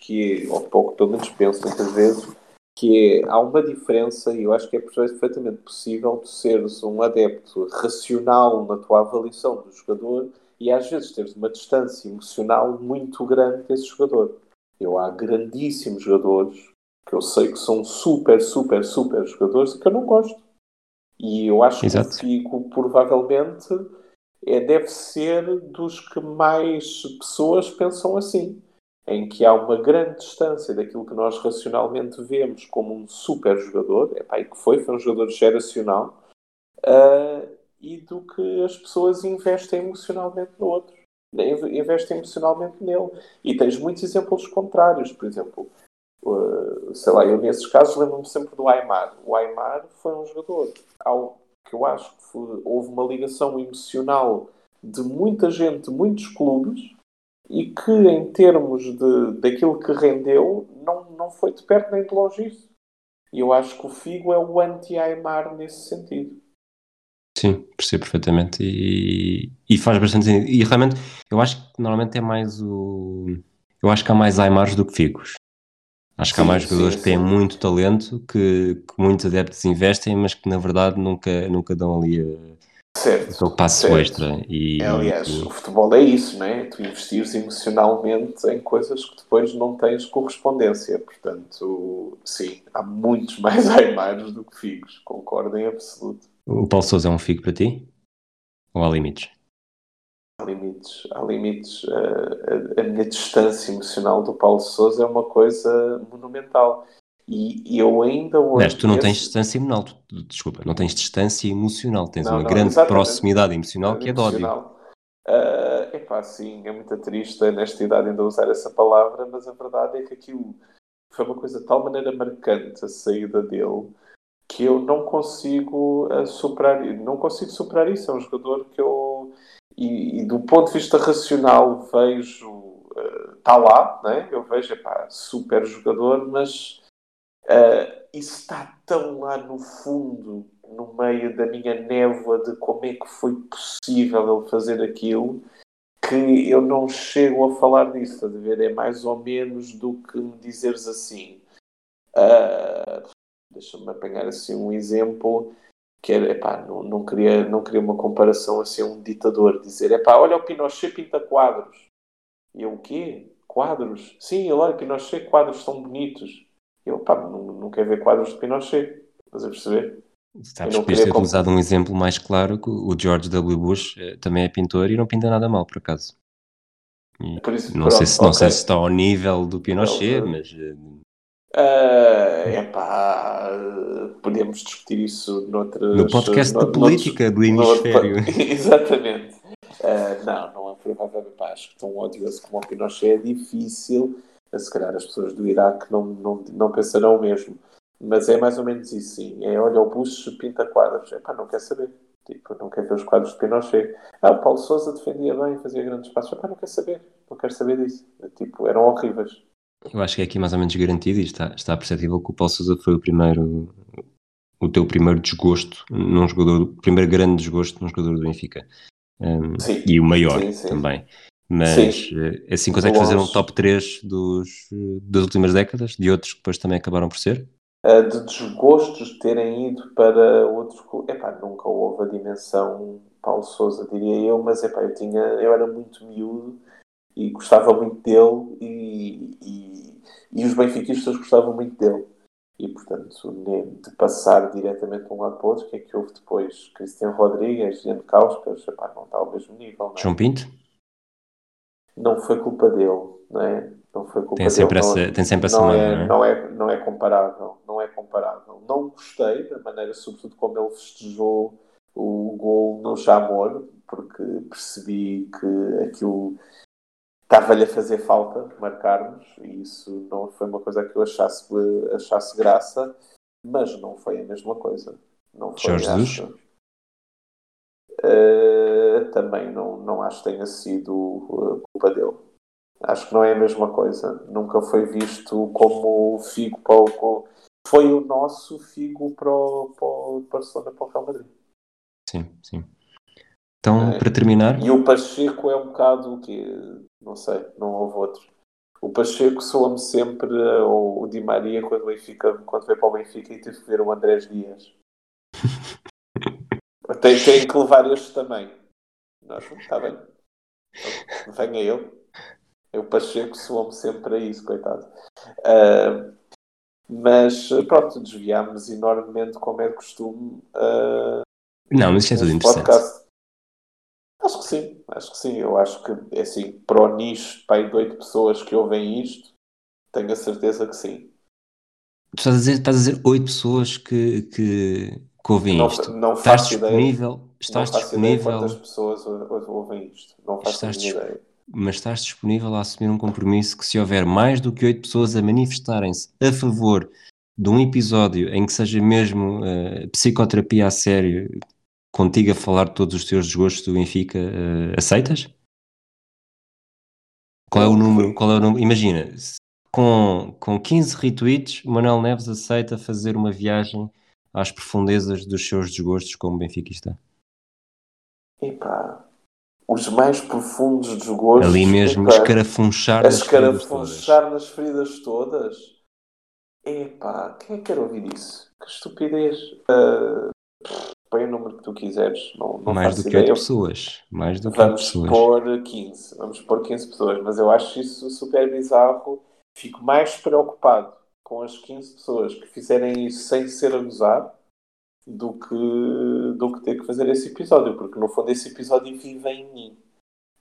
que, ou pouco, pelo menos penso muitas vezes, que é, há uma diferença, e eu acho que é perfeitamente possível tu seres um adepto racional na tua avaliação do jogador e às vezes teres uma distância emocional muito grande desse jogador. Eu há grandíssimos jogadores que eu sei que são super, super, super jogadores e que eu não gosto. E eu acho Exato. que o Figo provavelmente é, deve ser dos que mais pessoas pensam assim em que há uma grande distância daquilo que nós racionalmente vemos como um super jogador, epá, e que foi, foi um jogador geracional, uh, e do que as pessoas investem emocionalmente no outro, investem emocionalmente nele. E tens muitos exemplos contrários, por exemplo, uh, sei lá, eu nesses casos lembro-me sempre do Aymar. O Aymar foi um jogador ao que eu acho que foi, houve uma ligação emocional de muita gente, muitos clubes, e que, em termos de, daquilo que rendeu, não, não foi de perto nem de longe isso. E eu acho que o Figo é o anti-Aymar nesse sentido. Sim, percebo perfeitamente e, e faz bastante sentido. E realmente, eu acho que normalmente é mais o. Eu acho que há mais Aymars do que Figos. Acho que sim, há mais jogadores sim, que têm sim. muito talento, que, que, muitos adeptos investem, mas que na verdade nunca, nunca dão ali a, Certo. Aquele passo certo. extra. E, é, aliás, e... o futebol é isso, não é? Tu investires emocionalmente em coisas que depois não tens correspondência. Portanto, sim, há muitos mais Aimares do que figos, concordo em absoluto. O Paulo Sousa é um figo para ti? Ou há limites? Há limites. Há limites. A, a, a minha distância emocional do Paulo Sousa é uma coisa monumental. E, eu ainda hoje. Mas tu não tens distância emocional, tu, desculpa, não tens distância emocional, tens não, uma não, grande exatamente. proximidade emocional que é de ódio. Uh, epá, sim, é muito triste nesta idade ainda usar essa palavra, mas a verdade é que aquilo foi uma coisa de tal maneira marcante a saída dele que eu não consigo uh, superar, não consigo superar isso. É um jogador que eu, e, e do ponto de vista racional, vejo, está uh, lá, né? eu vejo, epá, super jogador, mas Uh, isso está tão lá no fundo, no meio da minha névoa de como é que foi possível ele fazer aquilo, que eu não chego a falar disso, estás a ver? É mais ou menos do que me dizeres assim. Uh, Deixa-me apanhar assim um exemplo que era, epá, não, não, queria, não queria uma comparação assim a um ditador, dizer, epá, olha o Pinochet pinta quadros. E eu, o quê? Quadros? Sim, olha, Pinochet, quadros são bonitos. Eu, pá, não, não quero ver quadros de Pinochet. Estás a perceber? Sabes que podias ter utilizado um exemplo mais claro que o George W. Bush eh, também é pintor e não pinta nada mal, por acaso. Isso, não, pronto, sei se, não sei se está ao nível do Pinochet, não, mas. Uh, epá, podemos discutir isso noutras, No podcast no- de política do hemisfério. noutro- Exatamente. Uh, não, não é provavelmente. Pá, acho que tão odioso como o Pinochet é difícil. Se calhar as pessoas do Iraque não, não, não pensarão o mesmo. Mas é mais ou menos isso, sim. É, olha, o Bush pinta quadros. É pá, não quer saber. Tipo, não quer ver os quadros de Pinochet. Ah, o Paulo Sousa defendia bem, fazia grandes passos. É pá, não quer saber. Não quero saber disso. Tipo, eram horríveis. Eu acho que é aqui mais ou menos garantido e está, está perceptível que o Paulo Sousa foi o primeiro, o teu primeiro desgosto num jogador, o primeiro grande desgosto num jogador do Benfica. Um, Sim. e o maior Sim, sim. também. Mas Sim. eh, assim consegues fazer um top 3 dos, das últimas décadas, de outros que depois também acabaram por ser? Uh, de desgostos de terem ido para outros clubes. Epá, nunca houve a dimensão Paulo Sousa, diria eu, mas epá, eu, tinha, eu era muito miúdo e gostava muito dele e, e, e os benfiquistas gostavam muito dele. E, portanto, de passar diretamente de um lado para o outro, o que é que houve depois? Cristiano Rodrigues, Ian Kauskas, epá, não está ao mesmo nível. Não, é? João Pinto? não foi culpa dele, não é? Não foi culpa Tem sempre dele. essa- não, tem sempre essa não mão, é, não é? não é? Não é comparável. Não é comparável. Não gostei da maneira, sobretudo, como ele festejou o gol no Jamor, porque percebi que aquilo estava-lhe a fazer falta marcar-nos e isso não foi uma coisa que eu achasse, achasse graça, mas não foi a mesma coisa. Não foi, Jorge. Jesus? Uh, também não, não acho que tenha sido uh, culpa dele. Acho que não é a mesma coisa. Nunca foi visto como Figo para o. Foi o nosso Figo para o, para o Barcelona para o Real Madrid. Sim, sim. Então, É. para terminar, E o Pacheco é um bocado o quê? Não sei, não houve outro. O Pacheco soa-me sempre uh, o, Di Maria quando, Benfica, quando veio para o Benfica e teve que ver o Andrés Dias. tem, tem que levar este também. Nós, está bem. Venha ele. O Pacheco soa-me sempre a isso, coitado. Ah, mas pronto, desviámos enormemente, como é de costume. ah, não, mas isto é tudo interessante. podcast. Acho que sim, acho que sim. Eu acho que, é assim, para o nicho, para aí de oito pessoas que ouvem isto, tenho a certeza que sim. Tu estás a dizer, estás a dizer 8 pessoas que, que, que ouvem Não, isto. não Estás ideia. disponível, estás não disponível, quantas pessoas ou- ou- ouvem isto. Não faço Estás dis- ideia. mas estás disponível a assumir um compromisso que se houver mais do que 8 pessoas a manifestarem-se a favor de um episódio em que seja mesmo eh, psicoterapia a sério, contigo a falar de todos os teus desgostos do Benfica, eh, aceitas? Qual é o número? Qual é o número? Imagina, com, com 15 retweets, Manuel Neves aceita fazer uma viagem às profundezas dos seus desgostos como benfiquista. Epá, os mais profundos desgostos. Ali mesmo, epá, escarafunchar escarafunchar nas feridas todas. Epá, quem é que quer ouvir isso? Que estupidez. Ah, põe o número que tu quiseres. Não, não Mais do que 8 ideia. pessoas. Mais do que 8 Vamos pessoas. pôr 15. Vamos pôr 15 pessoas. Mas eu acho isso super bizarro. Fico mais preocupado com as 15 pessoas que fizerem isso sem ser a gozar do que, do que ter que fazer esse episódio. Porque no fundo esse episódio vive em mim.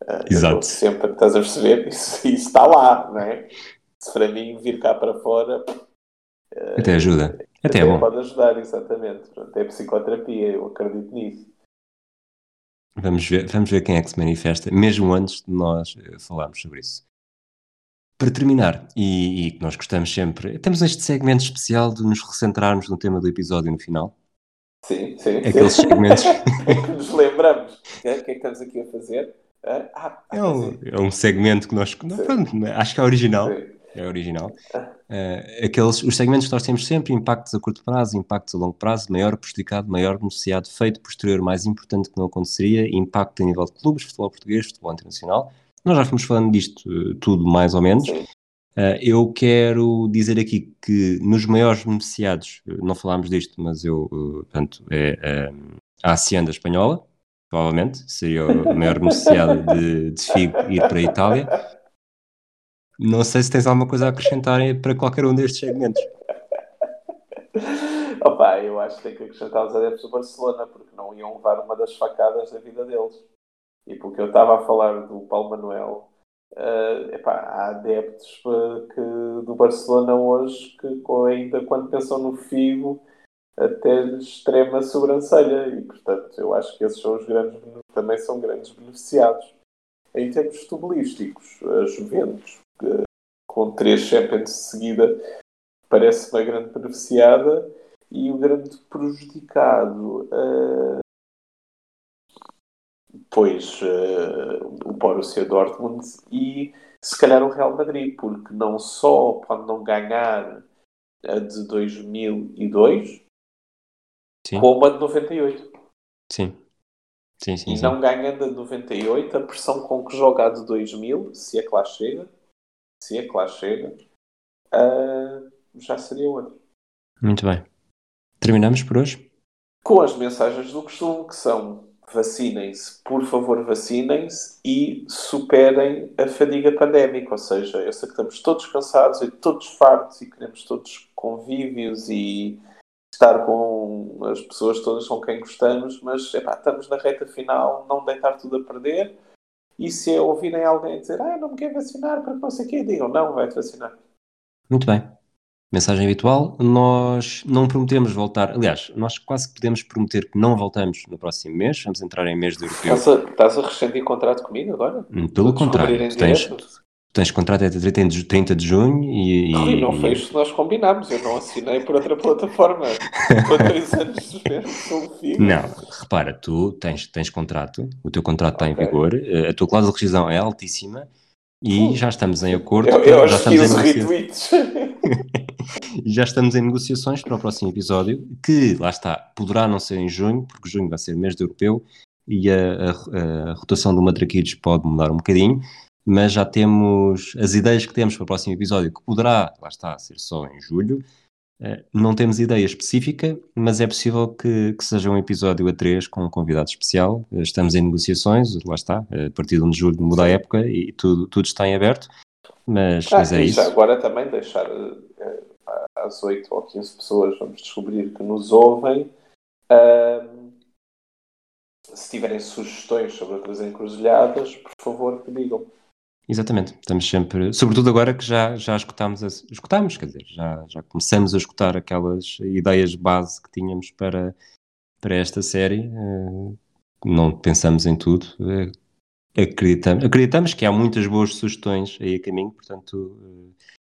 Eu Exato. Sempre, estás a perceber? Isso, isso está lá, não é? Se para mim vir cá para fora, Até ajuda. Até é bom. pode ajudar, exatamente. Pronto, é psicoterapia, eu acredito nisso. Vamos ver, vamos ver quem é que se manifesta, mesmo antes de nós eh, falarmos sobre isso. Para terminar, e, que nós gostamos sempre, temos este segmento especial de nos recentrarmos no tema do episódio no final. Sim, sim. Aqueles sim. segmentos. é que nos lembramos. O que é que estamos aqui a fazer? Ah, ah, É um, é um segmento que nós. não, pronto, acho que é original. sim. É original. Eh, aqueles, os segmentos que nós temos sempre, impactos a curto prazo, impactos a longo prazo, maior prejudicado, maior beneficiado, feito posterior, mais importante que não aconteceria, impacto a nível de clubes, futebol português, futebol internacional. Nós já fomos falando disto eh, tudo mais ou menos. Eh, eu quero dizer aqui que nos maiores beneficiados, não falámos disto, mas eu, portanto, é a Hacienda Espanhola, provavelmente, seria o maior beneficiado de, de Figo ir para a Itália. Não sei se tens alguma coisa a acrescentar para qualquer um destes segmentos. Opa, eu acho que tem que acrescentar os adeptos do Barcelona, porque não iam levar uma das facadas da vida deles. E porque eu estava a falar do Paulo Manuel, eh, epá, há adeptos eh, que, do Barcelona hoje que ainda quando pensam no Figo até extrema sobrancelha e, portanto, eu acho que esses são os grandes, também são grandes beneficiados. Em termos futebolísticos, a Juventus, com três Champions de seguida, parece uma grande beneficiada e o grande prejudicado, uh, pois, uh, o Borussia Dortmund e se calhar o Real Madrid, porque não só pode não ganhar a de 2002, sim. como a de 98. Sim. Sim, sim, e sim. não ganhando a de 98, a pressão com que joga a de 2000, se é que lá chega, se é que lá chega, uh, já seria outra. Muito bem. Terminamos por hoje? Com as mensagens do costume, que são vacinem-se, por favor vacinem-se e superem a fadiga pandémica, ou seja, eu sei que estamos todos cansados e todos fartos e queremos todos convívios e estar com as pessoas todas com quem gostamos, mas epá, estamos na reta final, não deitar tudo a perder e se ouvirem alguém dizer ah, não me quer vacinar porque não sei o quê, digam não, vai-te vacinar. Muito bem mensagem habitual, nós não prometemos voltar, aliás, nós quase podemos prometer que não voltamos no próximo mês, vamos entrar em mês de europeu. Estás a, estás a rescindir contrato comigo agora? Pelo contrário, tens, tens contrato até 30 de junho e... Rui, não foi isto que nós combinámos, eu não assinei por outra plataforma. Foi dois anos de espera, Não, repara, tu tens, tens contrato, o teu contrato está okay. em vigor, eh, a tua cláusula de rescisão é altíssima, e já estamos em acordo. Eu, eu já estamos em retweets. já estamos em negociações para o próximo episódio, que lá está, poderá não ser em junho, porque junho vai ser mês de europeu e a, a, a rotação do Matraquilhos pode mudar um bocadinho, mas já temos as ideias que temos para o próximo episódio, que poderá, lá está, ser só em julho, eh, não temos ideia específica, mas é possível que, que, seja um episódio a três com um convidado especial. Eh, estamos em negociações, lá está, a partir de 1 de julho muda a época e tudo, tudo está em aberto. Mas, ah, mas é isso. Agora também deixar eh, às 8 ou 15 pessoas, vamos descobrir que nos ouvem. se tiverem sugestões sobre outras encruzilhadas, por favor, que digam. Exatamente, estamos sempre, sobretudo agora que já, já escutámos, a, escutámos, quer dizer, já, já começamos a escutar aquelas ideias base que tínhamos para, para esta série, uh, não pensamos em tudo, uh, acreditamos, acreditamos que há muitas boas sugestões aí a caminho, portanto uh,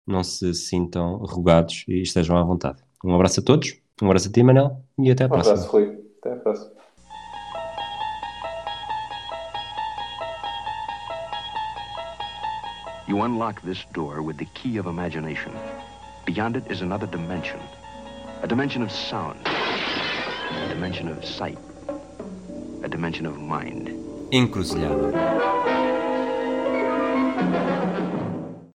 não se sintam rogados e estejam à vontade. Um abraço a todos, um abraço a ti Manel e até à um próxima. Um abraço Rui, até à próxima. You unlock this door with the key of imagination. Beyond it is another dimension. A dimension of sound. A dimension of sight. A dimension of mind. Encruzilhada.